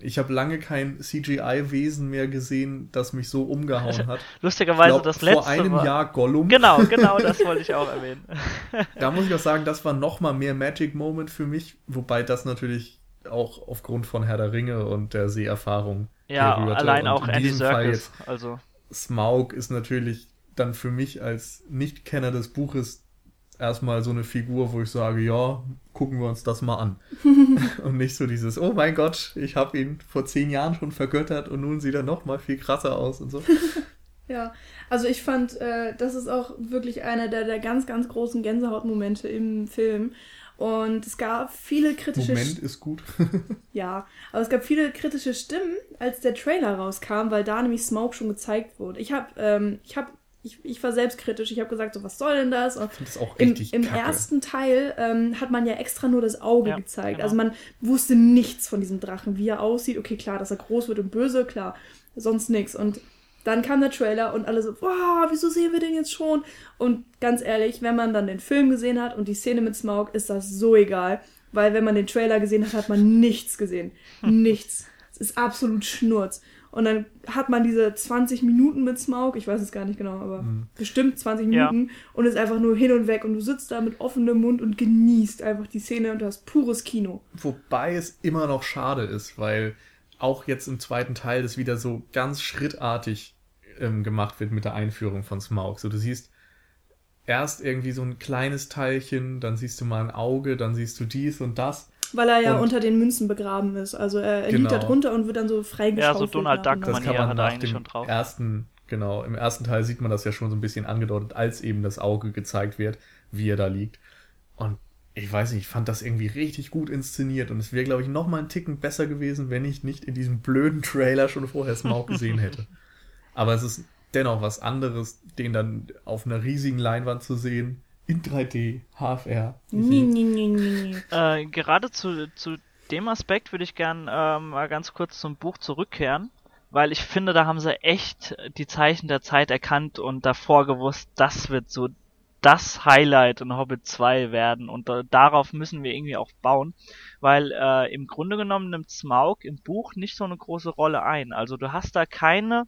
ich habe lange kein CGI-Wesen mehr gesehen, das mich so umgehauen hat. Lustigerweise glaub, das letzte vor einem war, Jahr Gollum. Genau, (laughs) genau, das wollte ich auch erwähnen. (laughs) Da muss ich auch sagen, das war noch mal mehr Magic Moment für mich, wobei das natürlich auch aufgrund von Herr der Ringe und der Seherfahrung Ja, allein auch in Andy diesem Fall Serkis. Also, Smaug ist natürlich dann für mich als Nichtkenner des Buches erstmal so eine Figur, wo ich sage, ja, gucken wir uns das mal an. (laughs) und nicht so dieses, oh mein Gott, ich habe ihn vor zehn Jahren schon vergöttert und nun sieht er noch mal viel krasser aus und so. (laughs) Ja, also ich fand, äh, das ist auch wirklich einer der, der ganz, ganz großen Gänsehautmomente im Film. Und es gab viele kritische Moment ist gut. (laughs) Ja, aber es gab viele kritische Stimmen, als der Trailer rauskam, weil da nämlich Smoke schon gezeigt wurde. Ich habe, ähm, ich habe, ich, ich war selbstkritisch. Ich habe gesagt, so was soll denn das? Und Das ist auch im, richtig im kacke. ersten Teil ähm, hat man ja extra nur das Auge Ja, gezeigt. genau. Also man wusste nichts von diesem Drachen, wie er aussieht. Okay, klar, dass er groß wird und böse, klar, sonst nichts. Und dann kam der Trailer und alle so, wow, wieso sehen wir den jetzt schon? Und ganz ehrlich, wenn man dann den Film gesehen hat und die Szene mit Smaug, ist das so egal. Weil wenn man den Trailer gesehen hat, hat man nichts gesehen. (laughs) Nichts. Es ist absolut Schnurz. Und dann hat man diese 20 Minuten mit Smaug, ich weiß es gar nicht genau, aber bestimmt 20 Ja. Minuten und ist einfach nur hin und weg und du sitzt da mit offenem Mund und genießt einfach die Szene und du hast pures Kino. Wobei es immer noch schade ist, weil auch jetzt im zweiten Teil das wieder so ganz schrittartig ähm, gemacht wird mit der Einführung von Smaug. So, du siehst erst irgendwie so ein kleines Teilchen, dann siehst du mal ein Auge, dann siehst du dies und das. Weil er ja Und- unter den Münzen begraben ist. Also er, er liegt da Genau. drunter und wird dann so freigeschaufelt. Ja, so Donald Duck. Das kann man hat nach eigentlich dem schon drauf. ersten, genau, im ersten Teil sieht man das ja schon so ein bisschen angedeutet, als eben das Auge gezeigt wird, wie er da liegt. Und ich weiß nicht, ich fand das irgendwie richtig gut inszeniert und es wäre, glaube ich, noch mal einen Ticken besser gewesen, wenn ich nicht in diesem blöden Trailer schon vorher Smaug (laughs) gesehen hätte. Aber es ist dennoch was anderes, den dann auf einer riesigen Leinwand zu sehen. In 3D, HFR. Nee, nee, nee, nee. Äh, gerade zu, zu dem Aspekt würde ich gern äh, mal ganz kurz zum Buch zurückkehren, weil ich finde, da haben sie echt die Zeichen der Zeit erkannt und davor gewusst, das wird so das Highlight in Hobbit 2 werden und äh, darauf müssen wir irgendwie auch bauen, weil äh, im Grunde genommen nimmt Smaug im Buch nicht so eine große Rolle ein. Also du hast da keine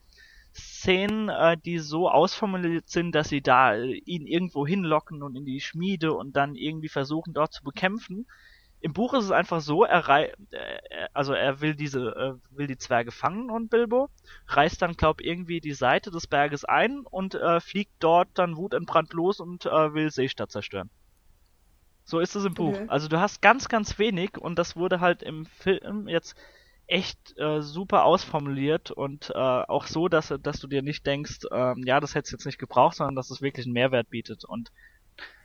Szenen, äh, die so ausformuliert sind, dass sie da äh, ihn irgendwo hinlocken und in die Schmiede und dann irgendwie versuchen dort zu bekämpfen. Im Buch ist es einfach so, er rei äh, also er will diese äh, will die Zwerge fangen und Bilbo reißt dann glaub irgendwie die Seite des Berges ein und äh, fliegt dort dann wutentbrannt los und äh, will Seestadt zerstören. So ist es im Buch. Okay. Also du hast ganz ganz wenig und das wurde halt im Film jetzt echt äh, super ausformuliert und äh, auch so, dass, dass du dir nicht denkst, ähm, ja, das hätte es jetzt nicht gebraucht, sondern dass es wirklich einen Mehrwert bietet. Und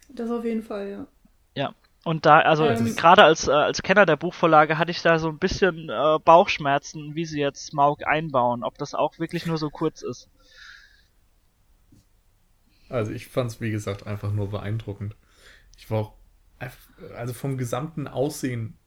Das auf jeden Fall, ja. ja, und da, also Ähm. gerade als, äh, als Kenner der Buchvorlage hatte ich da so ein bisschen äh, Bauchschmerzen, wie sie jetzt Smaug einbauen, ob das auch wirklich nur so kurz ist. Also ich fand es, wie gesagt, einfach nur beeindruckend. Ich war auch also vom gesamten Aussehen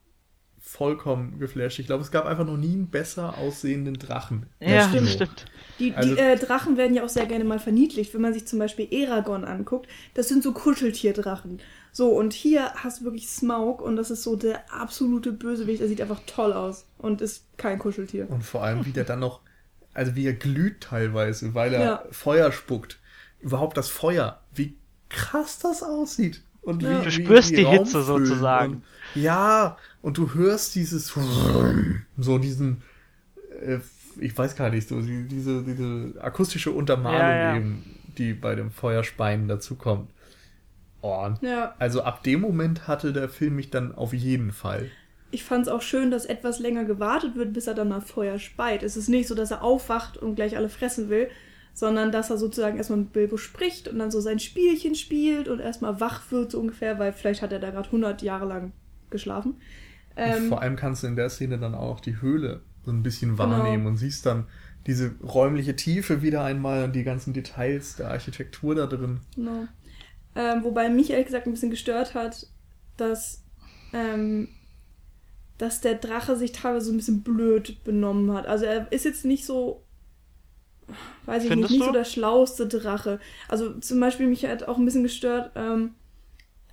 vollkommen geflasht. Ich glaube, es gab einfach noch nie einen besser aussehenden Drachen. Ja, Kino. stimmt. Die, Also- die äh, Drachen werden ja auch sehr gerne mal verniedlicht, wenn man sich zum Beispiel Eragon anguckt. Das sind so Kuscheltierdrachen. So, und hier hast du wirklich Smaug und das ist so der absolute Bösewicht. Er sieht einfach toll aus und ist kein Kuscheltier. Und vor allem, wie der dann noch, also wie er glüht teilweise, weil er Ja. Feuer spuckt. Überhaupt das Feuer, wie krass das aussieht. Und Ja. wie, Du wie spürst die Raum Hitze sozusagen. Und, ja, und du hörst dieses, so diesen, äh, ich weiß gar nicht, so die- diese, diese akustische Untermalung Ja, ja. eben, die bei dem Feuerspeien dazukommt. Oh, Ja, also ab dem Moment hatte der Film mich dann auf jeden Fall. ich fand es auch schön, dass etwas länger gewartet wird, bis er dann mal Feuer speit. Es ist nicht so, dass er aufwacht und gleich alle fressen will, sondern dass er sozusagen erstmal mit Bilbo spricht und dann so sein Spielchen spielt und erstmal wach wird so ungefähr, weil vielleicht hat er da gerade 100 Jahre lang geschlafen. Und Ähm, vor allem kannst du in der Szene dann auch die Höhle so ein bisschen Genau. wahrnehmen und siehst dann diese räumliche Tiefe wieder einmal und die ganzen Details der Architektur da drin. Genau. Ähm, wobei mich ehrlich gesagt ein bisschen gestört hat, dass, ähm, dass der Drache sich teilweise so ein bisschen blöd benommen hat. Also er ist jetzt nicht so, weiß ich Findest nicht, nicht du? so der schlauste Drache. Also zum Beispiel mich hat auch ein bisschen gestört, ähm,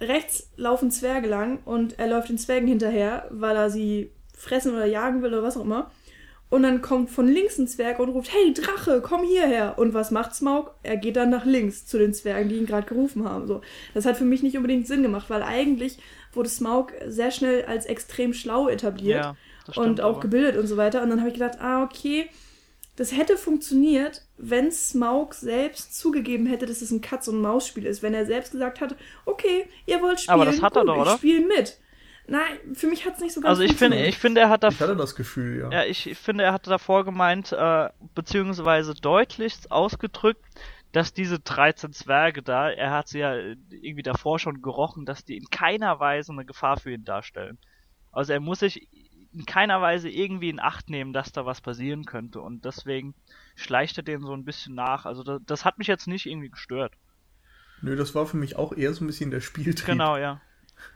rechts laufen Zwerge lang und er läuft den Zwergen hinterher, weil er sie fressen oder jagen will oder was auch immer. Und dann kommt von links ein Zwerg und ruft, hey Drache, komm hierher. Und was macht Smaug? Er geht dann nach links zu den Zwergen, die ihn gerade gerufen haben. So. Das hat für mich nicht unbedingt Sinn gemacht, weil eigentlich wurde Smaug sehr schnell als extrem schlau etabliert Ja, und auch aber. gebildet und so weiter. Und dann habe ich gedacht, ah, okay, das hätte funktioniert, wenn Smaug selbst zugegeben hätte, dass es ein Katz- und Maus-Spiel ist. Wenn er selbst gesagt hat, okay, ihr wollt spielen, Aber das hat er doch, oder? ich spiele mit. Nein, für mich hat es nicht so ganz Also ich finde, ich finde, er hat da Ich hatte das Gefühl, ja. Ja, ich finde, er hatte davor gemeint, äh, beziehungsweise deutlichst ausgedrückt, dass diese 13 Zwerge da, er hat sie ja irgendwie davor schon gerochen, dass die in keiner Weise eine Gefahr für ihn darstellen. Also er muss sich in keiner Weise irgendwie in Acht nehmen, dass da was passieren könnte und deswegen schleicht er denen so ein bisschen nach. Also das, das hat mich jetzt nicht irgendwie gestört. Nö, das war für mich auch eher so ein bisschen der Spieltrieb. Genau, ja.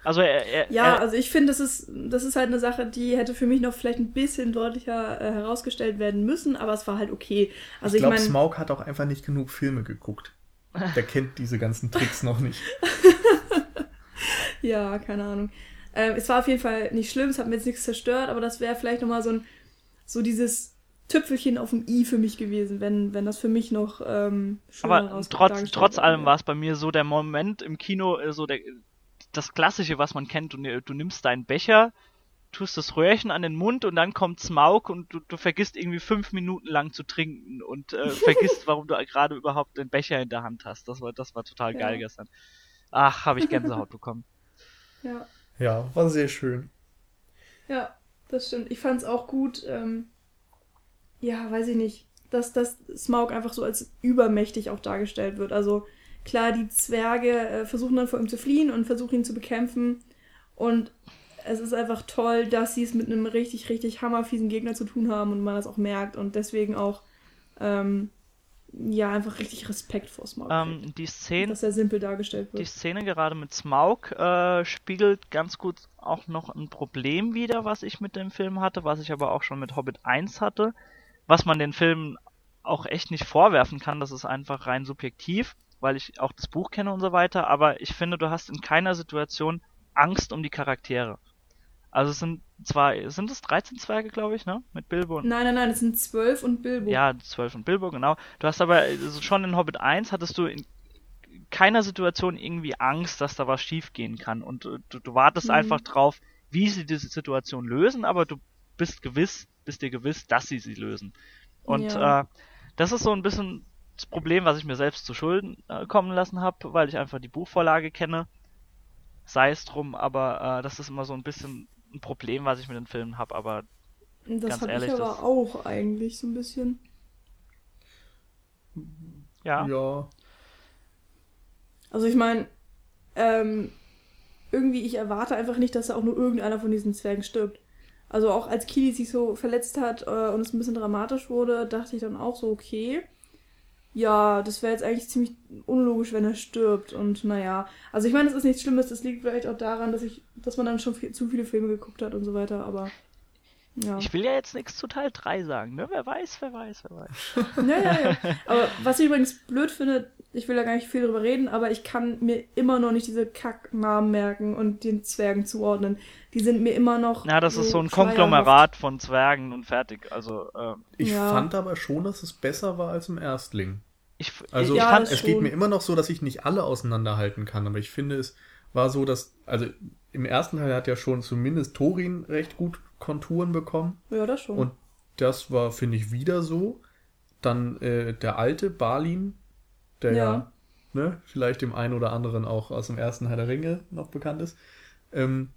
Also er, er, Ja, er also ich finde, das ist, das ist halt eine Sache, die hätte für mich noch vielleicht ein bisschen deutlicher äh, herausgestellt werden müssen, aber es war halt okay. Also ich ich, glaube, meine, Smaug hat auch einfach nicht genug Filme geguckt. (laughs) Der kennt diese ganzen Tricks noch nicht. (laughs) ja, keine Ahnung. Ähm, es war auf jeden Fall nicht schlimm, es hat mir jetzt nichts zerstört, aber das wäre vielleicht nochmal so ein, so dieses Tüpfelchen auf dem i für mich gewesen, wenn, wenn das für mich noch ähm, Aber trotz, trotz allem war es bei mir so der Moment im Kino, äh, so der, das Klassische, was man kennt. Du, du nimmst deinen Becher, tust das Röhrchen an den Mund und dann kommt Smaug und du, du vergisst irgendwie fünf Minuten lang zu trinken und äh, (laughs) vergisst, warum du gerade überhaupt den Becher in der Hand hast. Das war, das war total Ja. geil gestern. Ach, habe ich Gänsehaut bekommen. Ja. Ja, war sehr schön. Ja, das stimmt. Ich fand es auch gut, ähm, ja, weiß ich nicht, dass das Smaug einfach so als übermächtig auch dargestellt wird. Also klar, die Zwerge äh, versuchen dann vor ihm zu fliehen und versuchen ihn zu bekämpfen. Und es ist einfach toll, dass sie es mit einem richtig, richtig hammerfiesen Gegner zu tun haben und man das auch merkt und deswegen auch ähm, ja, einfach richtig Respekt vor Smaug Ähm, die Szene, Dass er simpel dargestellt die wird. Szene gerade mit Smaug äh, spiegelt ganz gut auch noch ein Problem wider, was ich mit dem Film hatte, was ich aber auch schon mit Hobbit 1 hatte, was man den Film auch echt nicht vorwerfen kann, das ist einfach rein subjektiv, weil ich auch das Buch kenne und so weiter, aber ich finde, du hast in keiner Situation Angst um die Charaktere. Also es sind zwar, sind es 13 Zwerge, glaube ich, ne? Mit Bilbo und Nein, nein, nein, es sind zwölf und Bilbo. ja, 12 und Bilbo, genau. Du hast aber also schon in Hobbit 1 hattest du in keiner Situation irgendwie Angst, dass da was schiefgehen kann. Und äh, du, du wartest Mhm. einfach drauf, wie sie diese Situation lösen, aber du bist gewiss, bist dir gewiss, dass sie sie lösen. Und Ja. äh, das ist so ein bisschen das Problem, was ich mir selbst zu Schulden äh, kommen lassen habe, weil ich einfach die Buchvorlage kenne. Sei es drum, aber äh, das ist immer so ein bisschen ein Problem, was ich mit den Filmen habe, aber das ganz habe ehrlich, ich aber das- auch eigentlich so ein bisschen. ja. Ja. Also ich meine, ähm, irgendwie, ich erwarte einfach nicht, dass da auch nur irgendeiner von diesen Zwergen stirbt. Also auch als Kili sich so verletzt hat äh, und es ein bisschen dramatisch wurde, dachte ich dann auch so, okay, ja, das wäre jetzt eigentlich ziemlich unlogisch, wenn er stirbt. Und naja, also ich meine, es ist nichts Schlimmes, das liegt vielleicht auch daran, dass ich, dass man dann schon viel, zu viele Filme geguckt hat und so weiter, aber ja. Ich will ja jetzt nichts zu Teil 3 sagen, ne? Wer weiß, wer weiß, wer weiß. (laughs) Ja, ja, ja. Aber was ich übrigens blöd finde, ich will da gar nicht viel drüber reden, aber ich kann mir immer noch nicht diese Kacknamen merken und den Zwergen zuordnen. Die sind mir immer noch. Ja, das ist so ein. Konglomerat von Zwergen und fertig. Also, äh, Ich Ja. fand aber schon, dass es besser war als im Erstling. Ich, Also ich Ja, es geht mir immer noch so, dass ich nicht alle auseinanderhalten kann, aber ich finde, es war so, dass, also im ersten Teil hat ja schon zumindest Thorin recht gut Konturen bekommen Ja, das schon. und das war, finde ich, wieder so. Dann äh, der alte Balin, der ja, Ja. ne, vielleicht dem einen oder anderen auch aus dem ersten Herr der Ringe noch bekannt ist. Ähm,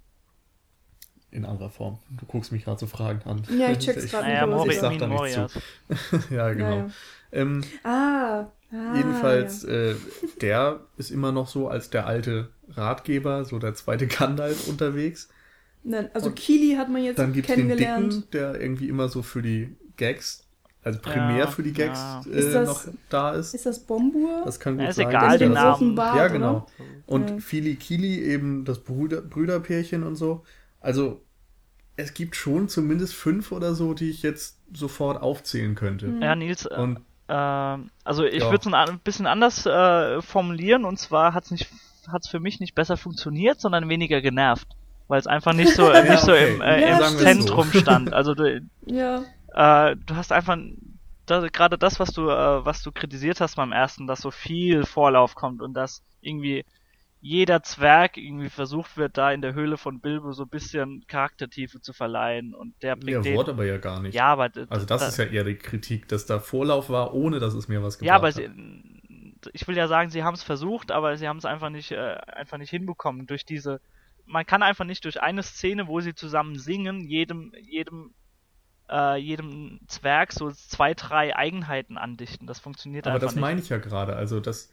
in anderer Form. Du guckst mich gerade so Fragen an. Ja, ich (laughs) check's grad naja, ich sicher. sag da nichts zu. (laughs) ja, genau. Ja, ja. Ähm, Ah, ah, Jedenfalls, Ja. äh, der ist immer noch so als der alte Ratgeber, so der zweite (laughs) Gandalf unterwegs. Nein, also und Kili hat man jetzt Dann gibt's den kennengelernt. Dicken, der irgendwie immer so für die Gags, also primär Ja, für die Gags ja. äh, Ist das- noch da ist. Ist das Bombur? Das kann gut Ja, ist sein. egal, das- Namen. Bart, Ja, oder? genau. Und Ja. Fili Kili eben das Brüder, Brüderpärchen und so. Also es gibt schon zumindest fünf oder so, die ich jetzt sofort aufzählen könnte. Ja, Nils, äh, Und ähm, also ich Ja. würde es ein, bisschen anders äh, formulieren und zwar hat es nicht hat's für mich nicht besser funktioniert, sondern weniger genervt, weil es einfach nicht so (laughs) Ja, nicht so okay. im, äh, Ja, im Zentrum so. stand. Also du, (laughs) Ja. äh, du hast einfach da, gerade das, was du äh, was du kritisiert hast beim ersten, dass so viel Vorlauf kommt und dass irgendwie jeder Zwerg irgendwie versucht wird, da in der Höhle von Bilbo so ein bisschen Charaktertiefe zu verleihen und der bringt der den, Wort aber ja gar nicht. ja, aber Also das da- ist ja eher die Kritik, dass da Vorlauf war, ohne dass es mir was gebracht Ja, aber hat. sie, ich will ja sagen, sie haben es versucht, aber sie haben es einfach nicht, äh, einfach nicht hinbekommen durch diese. Man kann einfach nicht durch eine Szene, wo sie zusammen singen, jedem, jedem, äh, jedem Zwerg so zwei, drei Eigenheiten andichten. Das funktioniert Aber einfach das nicht. meine ich ja gerade. Also das,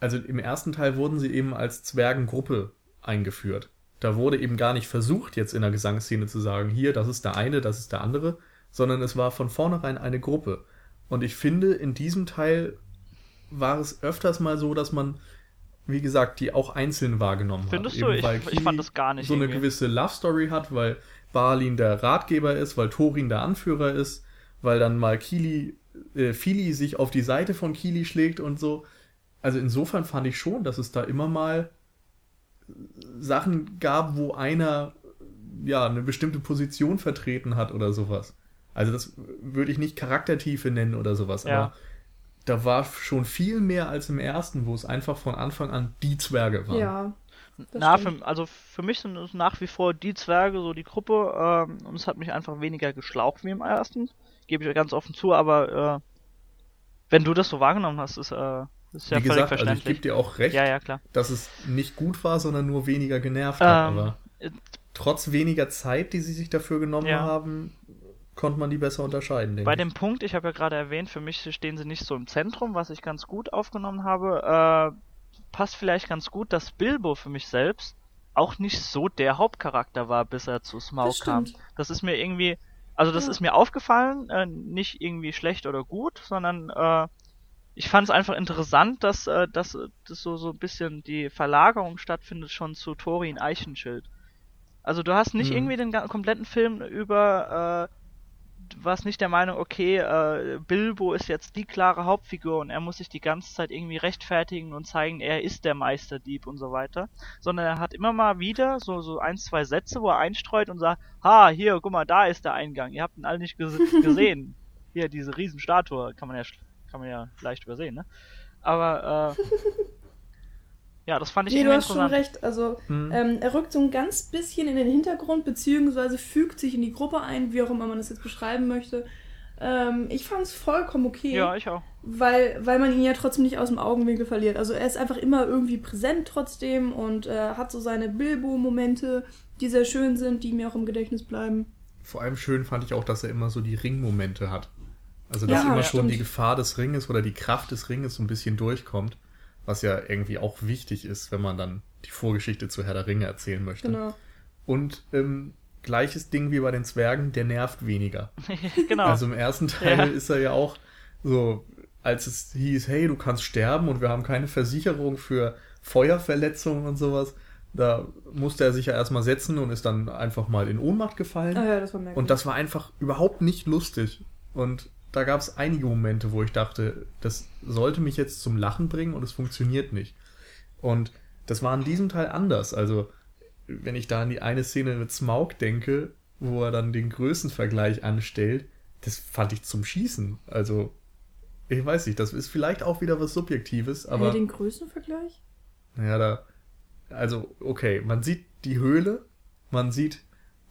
also im ersten Teil wurden sie eben als Zwergengruppe eingeführt. Da wurde eben gar nicht versucht, jetzt in der Gesangsszene zu sagen, hier, das ist der eine, das ist der andere, sondern es war von vornherein eine Gruppe. Und ich finde, in diesem Teil war es öfters mal so, dass man, wie gesagt, die auch einzeln wahrgenommen Findest hat. du? Eben Ich- weil ich fand das gar nicht So eine irgendwie. gewisse Love Story hat, weil Balin der Ratgeber ist, weil Thorin der Anführer ist, weil dann mal Kili, äh, Fili sich auf die Seite von Kili schlägt und so. Also insofern fand ich schon, dass es da immer mal Sachen gab, wo einer ja eine bestimmte Position vertreten hat oder sowas. Also das würde ich nicht Charaktertiefe nennen oder sowas, Ja. aber da war schon viel mehr als im ersten, wo es einfach von Anfang an die Zwerge waren. Ja. Na, für, also für mich sind es nach wie vor die Zwerge, so die Gruppe, ähm, und es hat mich einfach weniger geschlaucht wie im ersten. Gebe ich ganz offen zu, aber äh, wenn du das so wahrgenommen hast, ist, äh, ist ja Wie gesagt, also ich gebe dir auch recht, ja, ja, klar. dass es nicht gut war, sondern nur weniger genervt hat. Ähm, Aber äh, trotz weniger Zeit, die sie sich dafür genommen Ja. haben, konnte man die besser unterscheiden. denke Bei ich. dem Punkt, ich habe ja gerade erwähnt, für mich stehen sie nicht so im Zentrum, was ich ganz gut aufgenommen habe. Äh, passt vielleicht ganz gut, dass Bilbo für mich selbst auch nicht so der Hauptcharakter war, bis er zu Smaug Das kam. Das ist mir irgendwie, also das Ja. ist mir aufgefallen, äh, nicht irgendwie schlecht oder gut, sondern äh, ich fand es einfach interessant, dass, äh, dass, dass so, so ein bisschen die Verlagerung stattfindet schon zu Thorin Eichenschild. Also du hast nicht Mhm. irgendwie den kompletten Film über, äh, du warst nicht der Meinung, okay, äh, Bilbo ist jetzt die klare Hauptfigur und er muss sich die ganze Zeit irgendwie rechtfertigen und zeigen, er ist der Meisterdieb und so weiter. Sondern er hat immer mal wieder so, so ein, zwei Sätze, wo er einstreut und sagt, ha, hier, guck mal, da ist der Eingang, ihr habt ihn alle nicht ges (laughs) gesehen. Hier, diese Riesenstatue, kann man ja, kann man ja leicht übersehen, ne? Aber, äh, (laughs) ja, das fand ich Nee, du hast schon recht. Also, Hm. ähm, er rückt so ein ganz bisschen in den Hintergrund, beziehungsweise fügt sich in die Gruppe ein, wie auch immer man das jetzt beschreiben möchte. Ähm, ich fand es vollkommen okay, Ja, ich auch. weil, weil man ihn ja trotzdem nicht aus dem Augenwinkel verliert. Also, er ist einfach immer irgendwie präsent trotzdem und äh, hat so seine Bilbo-Momente, die sehr schön sind, die mir auch im Gedächtnis bleiben. Vor allem schön fand ich auch, dass er immer so die Ringmomente hat. Also, Ja, dass immer ja, schon stimmt. die Gefahr des Ringes oder die Kraft des Ringes so ein bisschen durchkommt. Was ja irgendwie auch wichtig ist, wenn man dann die Vorgeschichte zu Herr der Ringe erzählen möchte. Genau. Und ähm, gleiches Ding wie bei den Zwergen, der nervt weniger. (laughs) genau. Also im ersten Teil Ja. ist er ja auch so, als es hieß, hey, du kannst sterben und wir haben keine Versicherung für Feuerverletzungen und sowas. Da musste er sich ja erstmal setzen und ist dann einfach mal in Ohnmacht gefallen. Ah ja, das war merkwürdig. Und das war einfach überhaupt nicht lustig. Und da gab es einige Momente, wo ich dachte, das sollte mich jetzt zum Lachen bringen und es funktioniert nicht. Und das war in diesem Teil anders. Also, wenn ich da an die eine Szene mit Smaug denke, wo er dann den Größenvergleich anstellt, das fand ich zum Schießen. Also, ich weiß nicht, das ist vielleicht auch wieder was Subjektives, aber. Aber den Größenvergleich? Naja, da. Also, okay, man sieht die Höhle, man sieht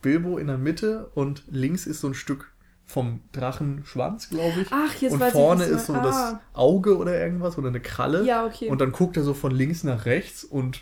Bilbo in der Mitte und links ist so ein Stück vom Drachenschwanz, glaube ich. Ach, jetzt und weiß vorne ich, ist so du das ah. Auge oder irgendwas oder eine Kralle. Ja, okay. Und dann guckt er so von links nach rechts und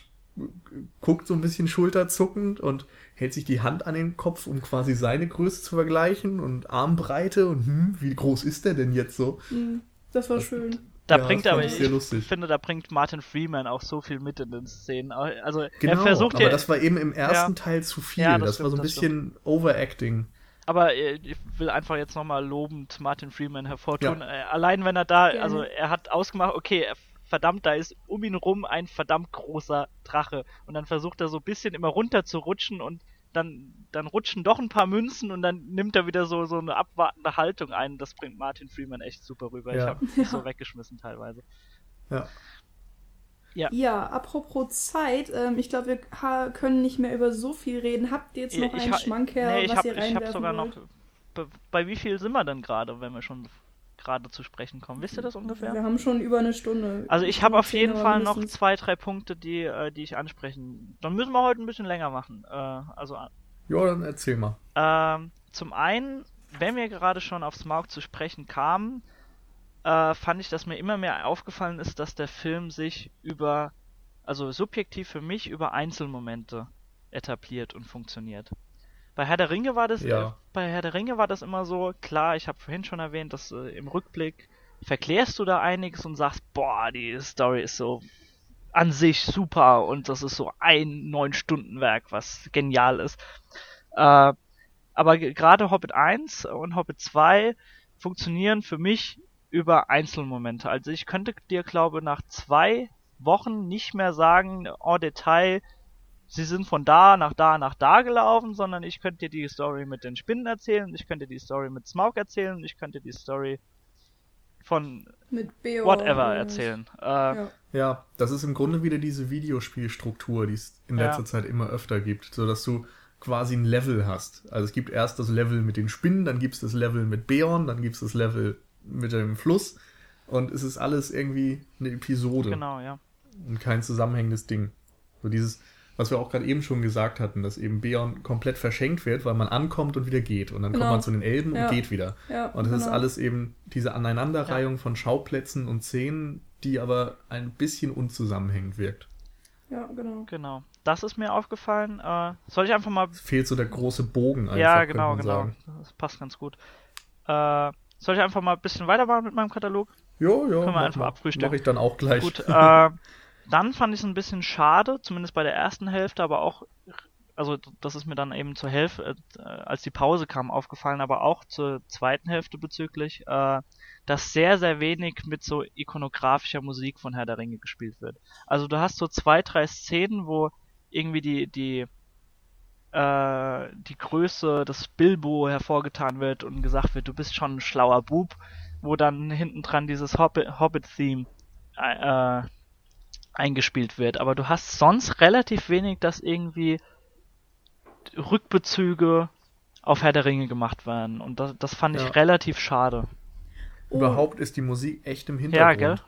guckt so ein bisschen schulterzuckend und hält sich die Hand an den Kopf, um quasi seine Größe zu vergleichen und Armbreite und hm, wie groß ist der denn jetzt so? Hm, das war Das- schön. Da Ja, bringt das aber, ich ich sehr lustig. finde, da bringt Martin Freeman auch so viel mit in den Szenen. Also Genau, er versucht aber ja, das war eben im ersten Ja. Teil zu viel. Ja, das, das war so ein stimmt, bisschen Overacting. Aber äh, ich will einfach jetzt nochmal lobend Martin Freeman hervortun. Ja. Äh, allein wenn er da, Gerne. also er hat ausgemacht, okay, er- verdammt, da ist um ihn rum ein verdammt großer Drache. Und dann versucht er so ein bisschen immer runter zu rutschen und dann, dann rutschen doch ein paar Münzen und dann nimmt er wieder so, so eine abwartende Haltung ein. Das bringt Martin Freeman echt super rüber. Ich Ja. habe mich so (laughs) weggeschmissen teilweise. Ja. Ja, apropos Zeit, ähm, ich glaube, wir können nicht mehr über so viel reden. Habt ihr jetzt noch einen ha- Schmankerl, nee, ich was hab, ihr ich hab reinwerfen sogar wollt? noch. Bei, wie viel sind wir denn gerade, wenn wir schon gerade zu sprechen kommen? Wisst ihr das ungefähr? Wir haben schon über eine Stunde. Also ich habe auf jeden Fall noch zwei, drei Punkte, die, äh, die ich ansprechen. Dann müssen wir heute ein bisschen länger machen. Äh, also Ja, dann erzähl mal. ähm, zum einen, wenn wir gerade schon auf Smaug zu sprechen kamen, äh, fand ich, dass mir immer mehr aufgefallen ist, dass der Film sich über, also subjektiv für mich, über Einzelmomente etabliert und funktioniert. Bei Herr der Ringe war das, Ja. äh, bei Herr der Ringe war das immer so, klar, ich habe vorhin schon erwähnt, dass äh, im Rückblick verklärst du da einiges und sagst, boah, die Story ist so an sich super und das ist so ein neun Stunden Werk, was genial ist. Äh, aber ge- gerade Hobbit 1 und Hobbit 2 funktionieren für mich über Einzelmomente. Also ich könnte dir, glaube nach zwei Wochen nicht mehr sagen, en Detail, sie sind von da nach da nach da gelaufen, sondern ich könnte dir die Story mit den Spinnen erzählen, ich könnte die Story mit Smaug erzählen, ich könnte die Story von whatever erzählen. Äh, Ja. Ja, das ist im Grunde wieder diese Videospielstruktur, die es in Ja. letzter Zeit immer öfter gibt, so dass du quasi ein Level hast. Also es gibt erst das Level mit den Spinnen, dann gibt es das Level mit Beorn, dann gibt es das Level mit dem Fluss und es ist alles irgendwie eine Episode genau, ja. und kein zusammenhängendes Ding. So dieses, was wir auch gerade eben schon gesagt hatten, dass eben Beorn komplett verschenkt wird, weil man ankommt und wieder geht und dann Genau. kommt man zu den Elben Ja. und geht wieder. Ja, Und das ist genau. alles eben diese Aneinanderreihung von Schauplätzen und Szenen, die aber ein bisschen unzusammenhängend wirkt. Ja, genau. Genau. Das ist mir aufgefallen. Äh, soll ich einfach mal Es fehlt so der große Bogen einfach, ja, genau, genau. sagen. Das passt ganz gut. Äh, soll ich einfach mal ein bisschen weitermachen mit meinem Katalog? Jo, jo, wir mach einfach abfrühstücken. Mach ich dann auch gleich. Gut, äh, dann fand ich es ein bisschen schade, zumindest bei der ersten Hälfte, aber auch also das ist mir dann eben zur Hälfte, äh, als die Pause kam, aufgefallen, aber auch zur zweiten Hälfte bezüglich, äh, dass sehr, sehr wenig mit so ikonografischer Musik von Herr der Ringe gespielt wird. Also du hast so zwei, drei Szenen, wo irgendwie die, die, äh, die Größe des Bilbo hervorgetan wird und gesagt wird, du bist schon ein schlauer Bub, wo dann hinten dran dieses Hobbit-Theme äh, eingespielt wird. Aber du hast sonst relativ wenig, dass irgendwie Rückbezüge auf Herr der Ringe gemacht werden. Und das, das fand ich relativ schade. Oh. Überhaupt ist die Musik echt im Hintergrund. Ja, gell?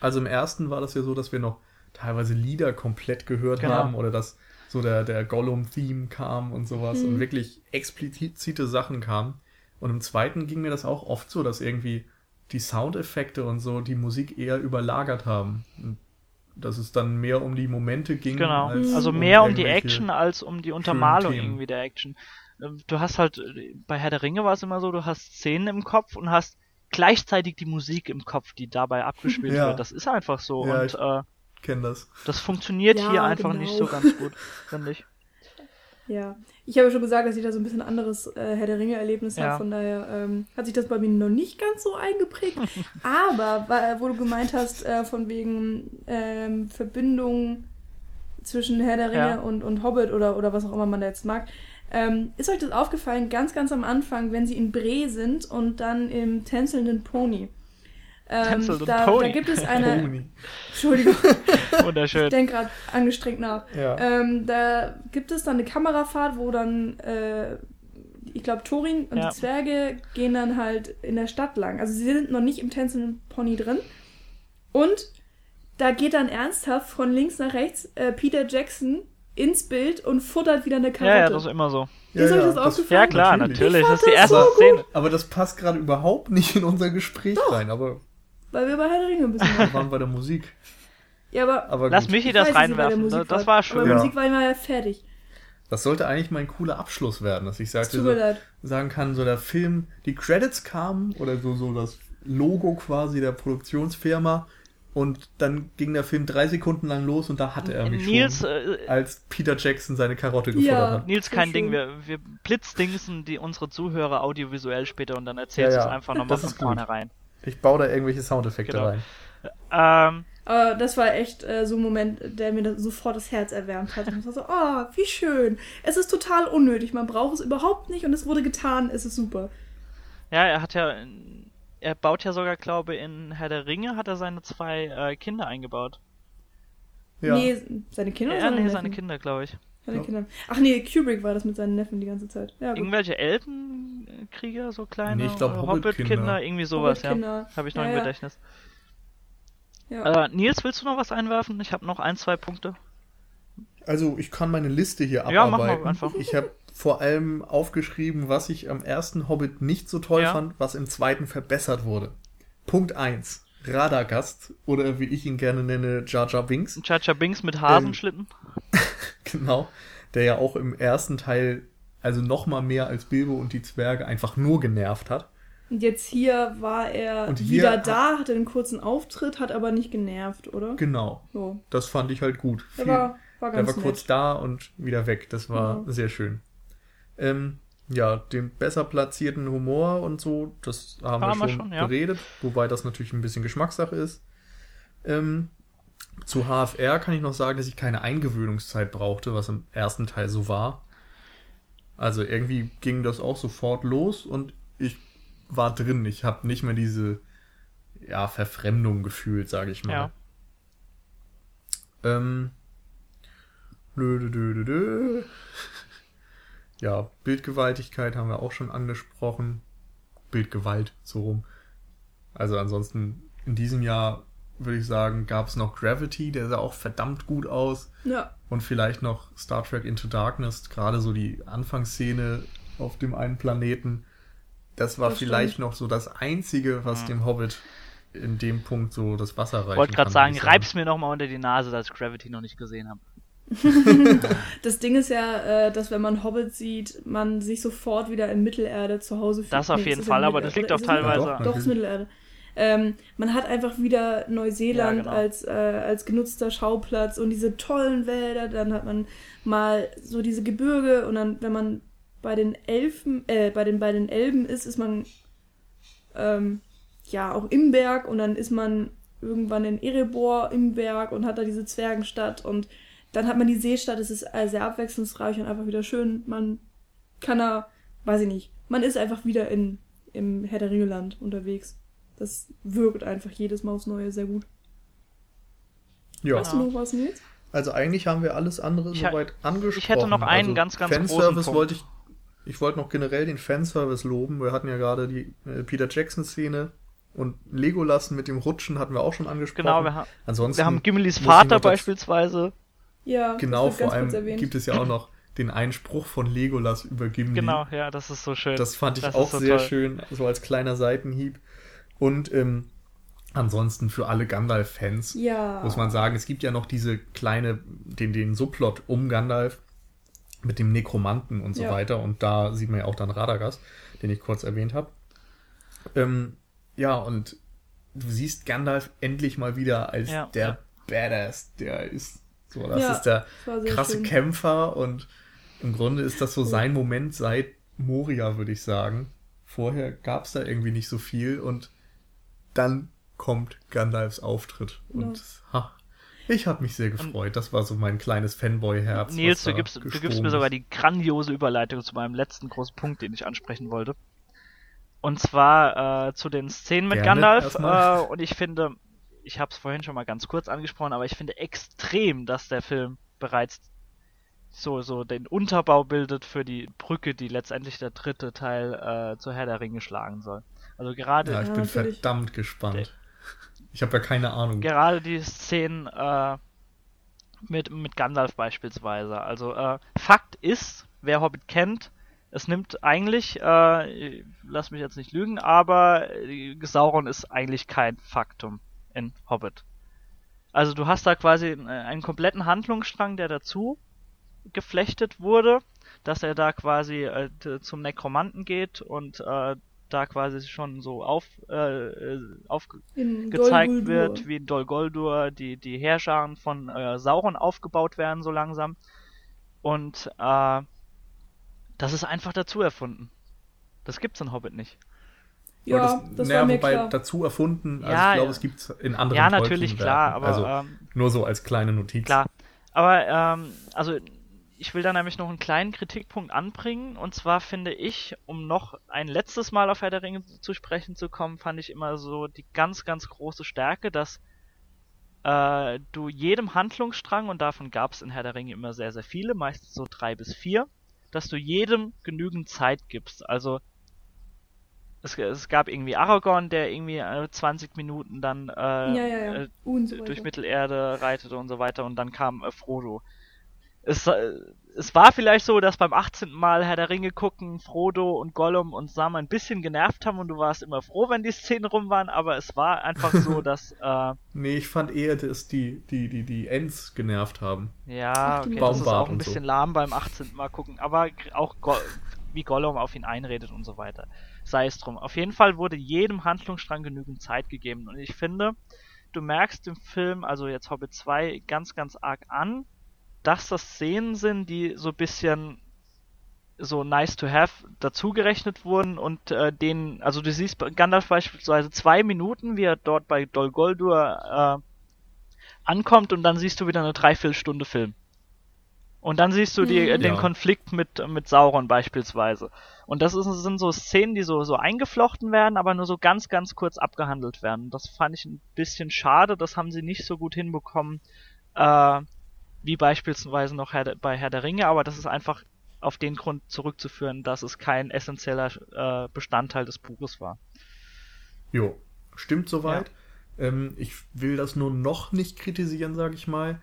Also im ersten war das ja so, dass wir noch teilweise Lieder komplett gehört genau. haben oder dass so der, der Gollum-Theme kam und sowas mhm. und wirklich explizite Sachen kamen. Und im zweiten ging mir das auch oft so, dass irgendwie die Soundeffekte und so die Musik eher überlagert haben. Und dass es dann mehr um die Momente ging. Genau, also mehr um, um die Action als um die Untermalung irgendwie der Action. Ähm, du hast halt, bei Herr der Ringe war es immer so, du hast Szenen im Kopf und hast gleichzeitig die Musik im Kopf, die dabei abgespielt ja. wird. Das ist einfach so. Ja, und äh, kenne das. Das funktioniert ja, hier einfach genau. nicht so ganz gut, (laughs) finde ich. Ja, ich habe schon gesagt, dass ich da so ein bisschen anderes äh, Herr der Ringe-Erlebnis ja. habe, von daher ähm, hat sich das bei mir noch nicht ganz so eingeprägt. (laughs) Aber, wo du gemeint hast, äh, von wegen ähm, Verbindung zwischen Herr der Ringe ja. und, und Hobbit oder, oder was auch immer man da jetzt mag, ähm, ist euch das aufgefallen, ganz, ganz am Anfang, wenn sie in Bre sind und dann im tänzelnden Pony? Ähm, da, da, gibt es eine. Pony. Entschuldigung. (laughs) Wunderschön. Ich denke gerade angestrengt nach. Ja. Ähm, da gibt es dann eine Kamerafahrt, wo dann, äh, ich glaube, Thorin und ja. die Zwerge gehen dann halt in der Stadt lang. Also sie sind noch nicht im tänzelnden Pony drin. Und da geht dann ernsthaft von links nach rechts äh, Peter Jackson ins Bild und futtert wieder eine Karotte. Ja, ja, das ist immer so. Ist ja, euch das, das aufgefallen? Ja, klar, natürlich. Das ist die erste so Szene. Aber das passt gerade überhaupt nicht in unser Gespräch Doch. rein. Aber weil wir bei Herr der Ringe ein bisschen (laughs) waren. waren bei der Musik. Ja, aber. aber Lass Michi das reinwerfen. Das, das war schön. Aber ja. Musik war immer ja fertig. Das sollte eigentlich mein cooler Abschluss werden, dass ich sagte, so, sagen kann, so der Film, die Credits kamen oder so, so das Logo quasi der Produktionsfirma und dann ging der Film drei Sekunden lang los und da hatte er mich Nils, schon, äh, als Peter Jackson seine Karotte ja, hat. Nils, kein Ding, wir, wir blitzdingsen die unsere Zuhörer audiovisuell später und dann erzählst ja, ja. du es einfach nochmal von vornherein. Ich baue da irgendwelche Soundeffekte genau. rein. Ähm, aber das war echt äh, so ein Moment, der mir sofort das Herz erwärmt hat. Und ich war so, oh, wie schön. Es ist total unnötig, man braucht es überhaupt nicht und es wurde getan, es ist super. Ja, er hat ja, er baut ja sogar, glaube ich, in Herr der Ringe hat er seine zwei äh, Kinder eingebaut. Ja. Nee, seine Kinder? Ja, nee, seine Kinder, glaube ich. Seine ja. Kinder. Ach nee, Kubrick war das mit seinen Neffen die ganze Zeit. Ja, Irgendwelche Elbenkrieger, so kleine? Nee, ich glaube Hobbit-Kinder, Hobbit irgendwie sowas, Hobbit ja. Habe ich noch ja, im Gedächtnis. Ja. Äh, Nils, willst du noch was einwerfen? Ich habe noch ein, zwei Punkte. Also, ich kann meine Liste hier abarbeiten. Ja, mach mal einfach. Ich habe vor allem aufgeschrieben, was ich am ersten Hobbit nicht so toll ja. fand, was im zweiten verbessert wurde. Punkt 1. Radagast, oder wie ich ihn gerne nenne, Jar Jar Binks. Jar Jar Binks mit Hasenschlitten. Ähm, (laughs) genau. Der ja auch im ersten Teil, also noch mal mehr als Bilbo und die Zwerge, einfach nur genervt hat. Und jetzt hier war er und wieder da, hatte einen kurzen Auftritt, hat aber nicht genervt, oder? Genau. So. Das fand ich halt gut. Der war, war ganz Der war kurz da und wieder weg. Das war ja. sehr schön. Ähm, ja, den besser platzierten Humor und so, das haben, haben wir schon, schon ja. geredet, wobei das natürlich ein bisschen Geschmackssache ist. Ähm, zu HFR kann ich noch sagen, dass ich keine Eingewöhnungszeit brauchte, was im ersten Teil so war. Also irgendwie ging das auch sofort los und ich war drin. Ich habe nicht mehr diese ja, Verfremdung gefühlt, sage ich mal. Ja. Ähm, dö, dö, dö, dö. Ja, Bildgewaltigkeit haben wir auch schon angesprochen. Bildgewalt, so rum. Also ansonsten in diesem Jahr würde ich sagen, gab es noch Gravity, der sah auch verdammt gut aus. Ja. Und vielleicht noch Star Trek Into Darkness, gerade so die Anfangsszene auf dem einen Planeten. Das war das vielleicht stimmt. noch so das Einzige, was ja. dem Hobbit in dem Punkt so das Wasser reicht. Ich wollte gerade sagen, reib's mir nochmal unter die Nase, dass ich Gravity noch nicht gesehen habe. (laughs) das Ding ist ja, äh, dass wenn man Hobbit sieht, man sich sofort wieder in Mittelerde zu Hause fühlt. Das auf jeden Fall, aber das liegt auch teilweise. Doch, doch, ist Mittelerde. Ähm, man hat einfach wieder Neuseeland Ja, genau. als, äh, als genutzter Schauplatz und diese tollen Wälder. Dann hat man mal so diese Gebirge und dann, wenn man bei den Elfen, äh, bei den, bei den Elben ist, ist man ähm, ja auch im Berg und dann ist man irgendwann in Erebor im Berg und hat da diese Zwergenstadt und dann hat man die Seestadt, es ist sehr abwechslungsreich und einfach wieder schön. Man kann da, weiß ich nicht, man ist einfach wieder in, im Herr der Ringe Land unterwegs. Das wirkt einfach jedes Mal aufs Neue sehr gut. Ja, Hast du noch was, Nils? also eigentlich haben wir alles andere Ich soweit angesprochen. ich hätte noch einen also ganz, ganz großen Fanservice Punkt. wollte ich, ich wollte noch generell den Fanservice loben. Wir hatten ja gerade die äh, Peter Jackson-Szene und Legolas mit dem Rutschen hatten wir auch schon angesprochen. Genau, wir, ha Ansonsten wir haben Gimlis Vater beispielsweise. Ja, Genau, vor ganz kurz allem erwähnt. gibt es ja auch noch den Einspruch von Legolas über Gimli. Genau, ja, das ist so schön. Das fand ich Das auch so sehr toll. schön, so als kleiner Seitenhieb. Und ähm, ansonsten für alle Gandalf-Fans Ja. muss man sagen, es gibt ja noch diese kleine, den, den Subplot um Gandalf mit dem Nekromanten und so Ja. weiter. Und da sieht man ja auch dann Radagast, den ich kurz erwähnt habe. Ähm, ja, und du siehst Gandalf endlich mal wieder als Ja, der ja. Badass, der ist. So, das Ja, ist der das krasse schön. Kämpfer und im Grunde ist das so sein Moment seit Moria, würde ich sagen. Vorher gab es da irgendwie nicht so viel und dann kommt Gandalfs Auftritt und ha, ich habe mich sehr gefreut. Das war so mein kleines Fanboy-Herz. Nils, du gibst, du gibst mir sogar die grandiose Überleitung zu meinem letzten großen Punkt, den ich ansprechen wollte. Und zwar äh, zu den Szenen mit Gerne, Gandalf. Äh, und ich finde, ich habe es vorhin schon mal ganz kurz angesprochen, aber ich finde extrem, dass der Film bereits so, so den Unterbau bildet für die Brücke, die letztendlich der dritte Teil äh, zur Herr der Ringe schlagen soll. Also gerade Ja, ich Ja, bin natürlich. verdammt gespannt. Ich habe ja keine Ahnung. gerade die Szenen äh, mit, mit Gandalf beispielsweise. Also äh, Fakt ist, wer Hobbit kennt, es nimmt eigentlich, äh, lass mich jetzt nicht lügen, aber äh, Sauron ist eigentlich kein Faktum in Hobbit. Also du hast da quasi äh, einen kompletten Handlungsstrang, der dazu geflechtet wurde, dass er da quasi äh, zum Nekromanten geht und äh, da quasi schon so auf, äh, äh, auf In gezeigt Dol Guldur. wird, wie in Dol Guldur die, die Heerscharen von äh, Sauron aufgebaut werden, so langsam. Und äh, das ist einfach dazu erfunden. Das gibt's in Hobbit nicht. Ja, das, naja, war mir wobei klar. dazu erfunden, also Ja, ich glaube, ja. es gibt in anderen ja, natürlich, klar, aber also ähm, nur so als kleine Notiz. klar. Aber ähm, also ich will da nämlich noch einen kleinen Kritikpunkt anbringen. Und zwar finde ich, um noch ein letztes Mal auf Herr der Ringe zu sprechen zu kommen, fand ich immer so die ganz, ganz große Stärke, dass äh, du jedem Handlungsstrang, und davon gab es in Herr der Ringe immer sehr, sehr viele, meistens so drei bis vier, dass du jedem genügend Zeit gibst. Also es, es gab irgendwie Aragorn, der irgendwie äh, 20 Minuten dann äh, ja, ja, ja. äh, und so durch Mittelerde reitete und so weiter und dann kam äh, Frodo. Es, äh, es war vielleicht so, dass beim 18. Mal Herr der Ringe gucken, Frodo und Gollum und Sam ein bisschen genervt haben und du warst immer froh, wenn die Szenen rum waren, aber es war einfach so, (laughs) dass, äh, Nee, ich fand eher, dass die, die, die, die Ents genervt haben. ja, okay, das ist Baumbart auch ein und so. bisschen lahm beim 18. Mal gucken, aber auch Go wie Gollum auf ihn einredet und so weiter. Sei es drum. Auf jeden Fall wurde jedem Handlungsstrang genügend Zeit gegeben und ich finde, du merkst im Film, also jetzt Hobbit 2, ganz, ganz arg an, dass das Szenen sind, die so ein bisschen so nice to have dazugerechnet wurden und äh, den, also du siehst Gandalf beispielsweise zwei Minuten, wie er dort bei Dol Guldur äh, ankommt und dann siehst du wieder eine Dreiviertelstunde Film. Und dann siehst du die, Mhm. den Ja. Konflikt mit, mit Sauron beispielsweise. Und das ist, sind so Szenen, die so, so eingeflochten werden, aber nur so ganz, ganz kurz abgehandelt werden. Das fand ich ein bisschen schade, das haben sie nicht so gut hinbekommen, äh, wie beispielsweise noch Herr, bei Herr der Ringe, aber das ist einfach auf den Grund zurückzuführen, dass es kein essentieller äh, Bestandteil des Buches war. Jo, stimmt soweit. Ähm, ich will das nur noch nicht kritisieren, sage ich mal,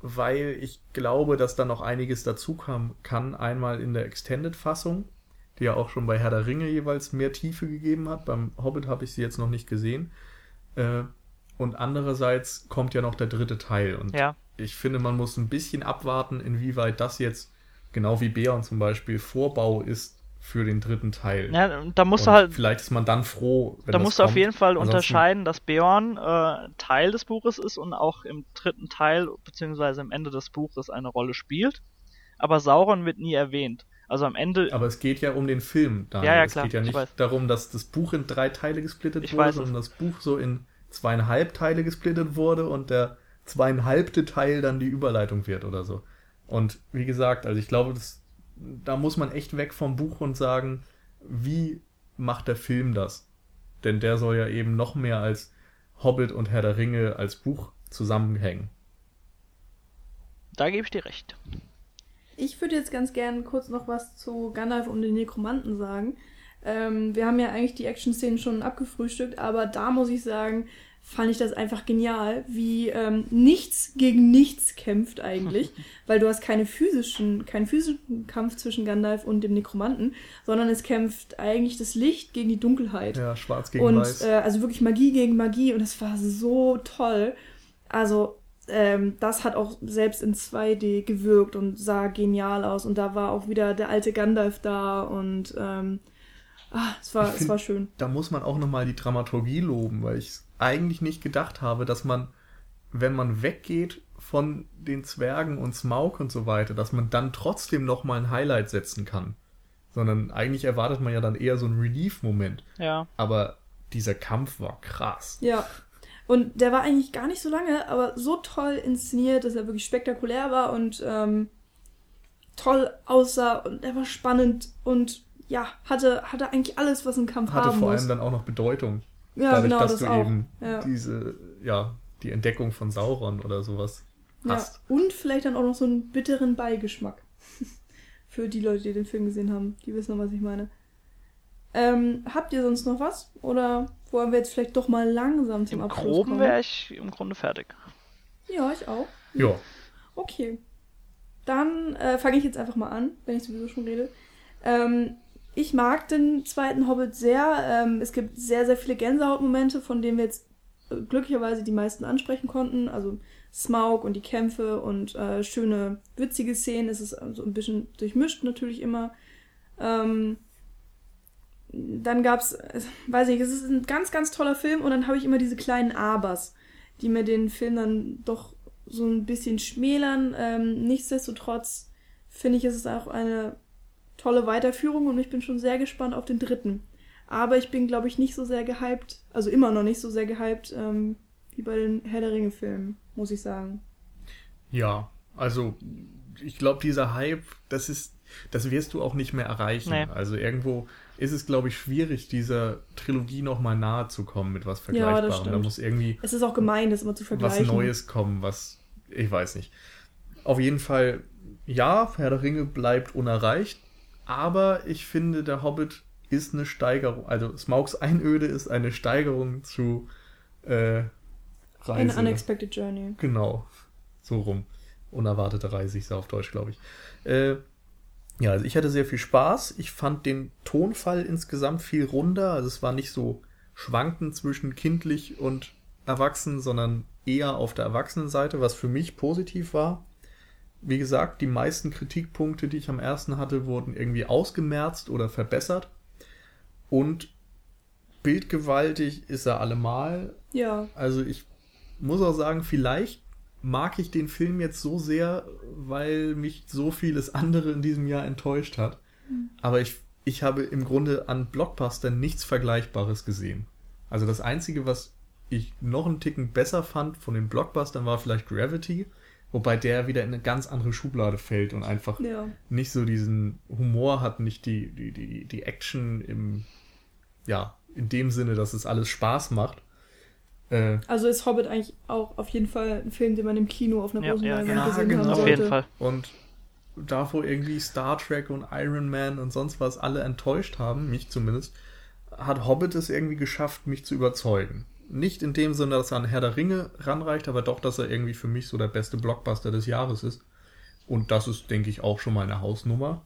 weil ich glaube, dass da noch einiges dazu kam, kann. Einmal in der Extended-Fassung, die ja auch schon bei Herr der Ringe jeweils mehr Tiefe gegeben hat. Beim Hobbit habe ich sie jetzt noch nicht gesehen. Äh, und andererseits kommt ja noch der dritte Teil. Und Ja, ich finde, man muss ein bisschen abwarten, inwieweit das jetzt, genau wie Beon zum Beispiel, Vorbau ist für den dritten Teil. Ja, da musst Und du halt, Vielleicht ist man dann froh, wenn da das musst du auf jeden Fall Ansonsten- unterscheiden, dass Beorn äh, Teil des Buches ist und auch im dritten Teil beziehungsweise am Ende des Buches eine Rolle spielt. Aber Sauron wird nie erwähnt. Also am Ende, Aber es geht ja um den Film. Daniel. Ja, ja, es klar, geht ja ich nicht darum, dass das Buch in drei Teile gesplittet Ich wurde, es. sondern das Buch so in zweieinhalb Teile gesplittet wurde und der zweieinhalbte Teil dann die Überleitung wird oder so. Und wie gesagt, also ich glaube, das, da muss man echt weg vom Buch und sagen, wie macht der Film das? Denn der soll ja eben noch mehr als Hobbit und Herr der Ringe als Buch zusammenhängen. da gebe ich dir recht. Ich würde jetzt ganz gern kurz noch was zu Gandalf und den Nekromanten sagen. Ähm, wir haben ja eigentlich die Action-Szenen schon abgefrühstückt, aber da muss ich sagen, fand ich das einfach genial, wie ähm, nichts gegen nichts kämpft eigentlich, (laughs) weil du hast keine physischen, keinen physischen Kampf zwischen Gandalf und dem Nekromanten, sondern es kämpft eigentlich das Licht gegen die Dunkelheit. Ja, schwarz gegen Und weiß. äh, also wirklich Magie gegen Magie und das war so toll. Also ähm, das hat auch selbst in 2D gewirkt und sah genial aus. Und da war auch wieder der alte Gandalf da und ähm, ah, es war, es find- war schön. da muss man auch nochmal die Dramaturgie loben, weil ich eigentlich nicht gedacht habe, dass man, wenn man weggeht von den Zwergen und Smaug und so weiter, dass man dann trotzdem nochmal ein Highlight setzen kann. Sondern eigentlich erwartet man ja dann eher so einen Relief-Moment. Ja. Aber dieser Kampf war krass. Ja. Und der war eigentlich gar nicht so lange, aber so toll inszeniert, dass er wirklich spektakulär war und ähm, toll aussah und er war spannend und ja, hatte, hatte eigentlich alles, was ein Kampf Hatte haben vor muss. allem dann auch noch Bedeutung. Ja, dadurch, genau, dass das du auch. eben Ja. diese, ja, die Entdeckung von Sauron oder sowas Ja, hast. und vielleicht dann auch noch so einen bitteren Beigeschmack. (laughs) Für die Leute, die den Film gesehen haben, die wissen noch, was ich meine. Ähm, habt ihr sonst noch was? Oder wollen wir jetzt vielleicht doch mal langsam zum Im Abschluss Groben kommen? wäre ich im Grunde fertig. Ja, ich auch. Ja, Okay. Dann äh, fange ich jetzt einfach mal an, wenn ich sowieso schon rede. Ähm, ich mag den zweiten Hobbit sehr. Ähm, es gibt sehr, sehr viele Gänsehautmomente, von denen wir jetzt äh, glücklicherweise die meisten ansprechen konnten. Also Smaug und die Kämpfe und äh, schöne, witzige Szenen. Es ist so ein bisschen durchmischt natürlich immer. Ähm, dann gab's, äh, weiß ich, es ist ein ganz, ganz toller Film und dann habe ich immer diese kleinen Abers, die mir den Film dann doch so ein bisschen schmälern. Ähm, nichtsdestotrotz finde ich, es ist auch eine tolle Weiterführung und ich bin schon sehr gespannt auf den dritten. Aber ich bin, glaube ich, nicht so sehr gehypt, also immer noch nicht so sehr gehypt ähm, wie bei den Herr der Ringe-Filmen, muss ich sagen. Ja, also ich glaube, dieser Hype, das ist, das wirst du auch nicht mehr erreichen. Nee. Also irgendwo ist es, glaube ich, schwierig, dieser Trilogie nochmal nahe zu kommen mit was Ja, Vergleichbarem. da stimmt. muss irgendwie Es ist auch gemein, das immer zu was vergleichen. Neues kommen, was, ich weiß nicht. Auf jeden Fall, ja, Herr der Ringe bleibt unerreicht, aber ich finde, der Hobbit ist eine Steigerung, also Smaugs Einöde ist eine Steigerung zu äh, Reise. Unexpected Journey. Genau, so rum. Unerwartete Reise, ich sage auf Deutsch, glaube ich. Äh, ja, also ich hatte sehr viel Spaß. Ich fand den Tonfall insgesamt viel runder. Also es war nicht so schwankend zwischen kindlich und erwachsen, sondern eher auf der Erwachsenenseite, was für mich positiv war. Wie gesagt, die meisten Kritikpunkte, die ich am ersten hatte, wurden irgendwie ausgemerzt oder verbessert. Und bildgewaltig ist er allemal. Ja, Also ich muss auch sagen, vielleicht mag ich den Film jetzt so sehr, weil mich so vieles andere in diesem Jahr enttäuscht hat. Aber ich, ich habe im Grunde an Blockbustern nichts Vergleichbares gesehen. Also das Einzige, was ich noch einen Ticken besser fand von den Blockbustern, war vielleicht Gravity, wobei der wieder in eine ganz andere Schublade fällt und einfach ja. nicht so diesen Humor hat, nicht die, die, die, die Action im, ja, in dem Sinne, dass es alles Spaß macht. Äh, Also ist Hobbit eigentlich auch auf jeden Fall ein Film, den man im Kino auf einer Ja, großen ja, Leinwand genau. gesehen genau. haben Auf sollte. jeden Fall. Und da, wo irgendwie Star Trek und Iron Man und sonst was alle enttäuscht haben, mich zumindest, hat Hobbit es irgendwie geschafft, mich zu überzeugen. Nicht in dem Sinne, dass er an Herr der Ringe ranreicht, aber doch, dass er irgendwie für mich so der beste Blockbuster des Jahres ist. Und das ist, denke ich, auch schon mal eine Hausnummer.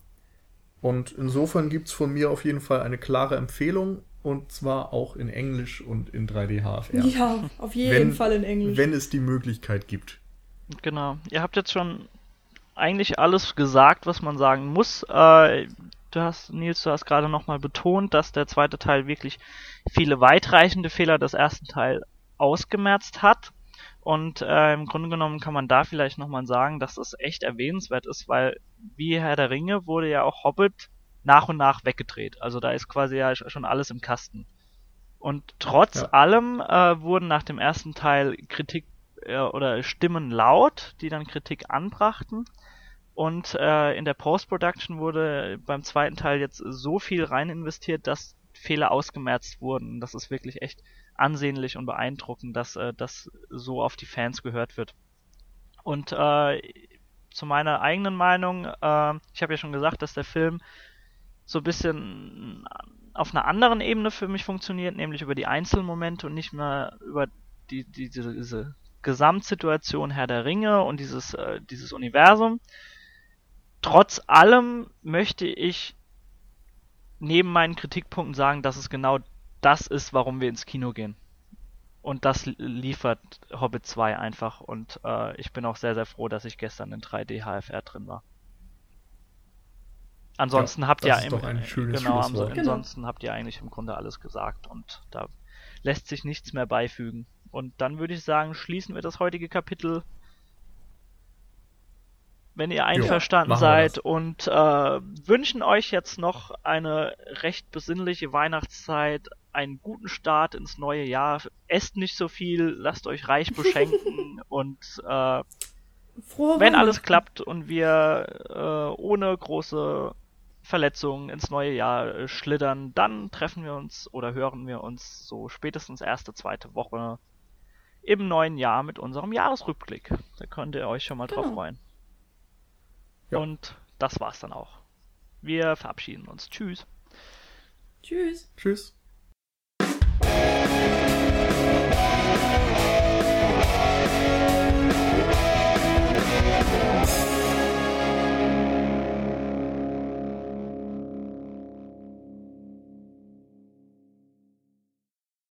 Und insofern gibt es von mir auf jeden Fall eine klare Empfehlung und zwar auch in Englisch und in 3D HFR. Ja, auf jeden Wenn- Fall in Englisch. Wenn es die Möglichkeit gibt. Genau. Ihr habt jetzt schon eigentlich alles gesagt, was man sagen muss. Äh, Du hast, Nils, du hast gerade nochmal betont, dass der zweite Teil wirklich viele weitreichende Fehler des ersten Teil ausgemerzt hat. Und äh, im Grunde genommen kann man da vielleicht nochmal sagen, dass das echt erwähnenswert ist, weil wie Herr der Ringe wurde ja auch Hobbit nach und nach weggedreht. Also da ist quasi ja schon alles im Kasten. Und trotz ja. allem äh, wurden nach dem ersten Teil Kritik äh, oder Stimmen laut, die dann Kritik anbrachten. Und äh, in der Post-Production wurde beim zweiten Teil jetzt so viel rein investiert, dass Fehler ausgemerzt wurden. Das ist wirklich echt ansehnlich und beeindruckend, dass äh, das so auf die Fans gehört wird. Und äh, zu meiner eigenen Meinung, äh, ich habe ja schon gesagt, dass der Film so ein bisschen auf einer anderen Ebene für mich funktioniert, nämlich über die Einzelmomente und nicht mehr über die, die, diese, Gesamtsituation Herr der Ringe und dieses, äh, dieses Universum. Trotz allem möchte ich neben meinen Kritikpunkten sagen, dass es genau das ist, warum wir ins Kino gehen. Und das liefert Hobbit 2 einfach. Und äh, ich bin auch sehr, sehr froh, dass ich gestern in 3D HFR drin war. Ansonsten ja, habt ihr im, genau, ansonsten habt ihr eigentlich im Grunde alles gesagt und da lässt sich nichts mehr beifügen. Und dann würde ich sagen, schließen wir das heutige Kapitel, wenn ihr einverstanden jo, seid und äh, wünschen euch jetzt noch eine recht besinnliche Weihnachtszeit, einen guten Start ins neue Jahr. Esst nicht so viel, lasst euch reich (laughs) beschenken und äh, wenn alles klappt und wir äh, ohne große Verletzungen ins neue Jahr äh, schlittern, dann treffen wir uns oder hören wir uns so spätestens erste, zweite Woche im neuen Jahr mit unserem Jahresrückblick. Da könnt ihr euch schon mal genau. drauf freuen. Ja. Und das war's dann auch. Wir verabschieden uns. Tschüss. Tschüss. Tschüss.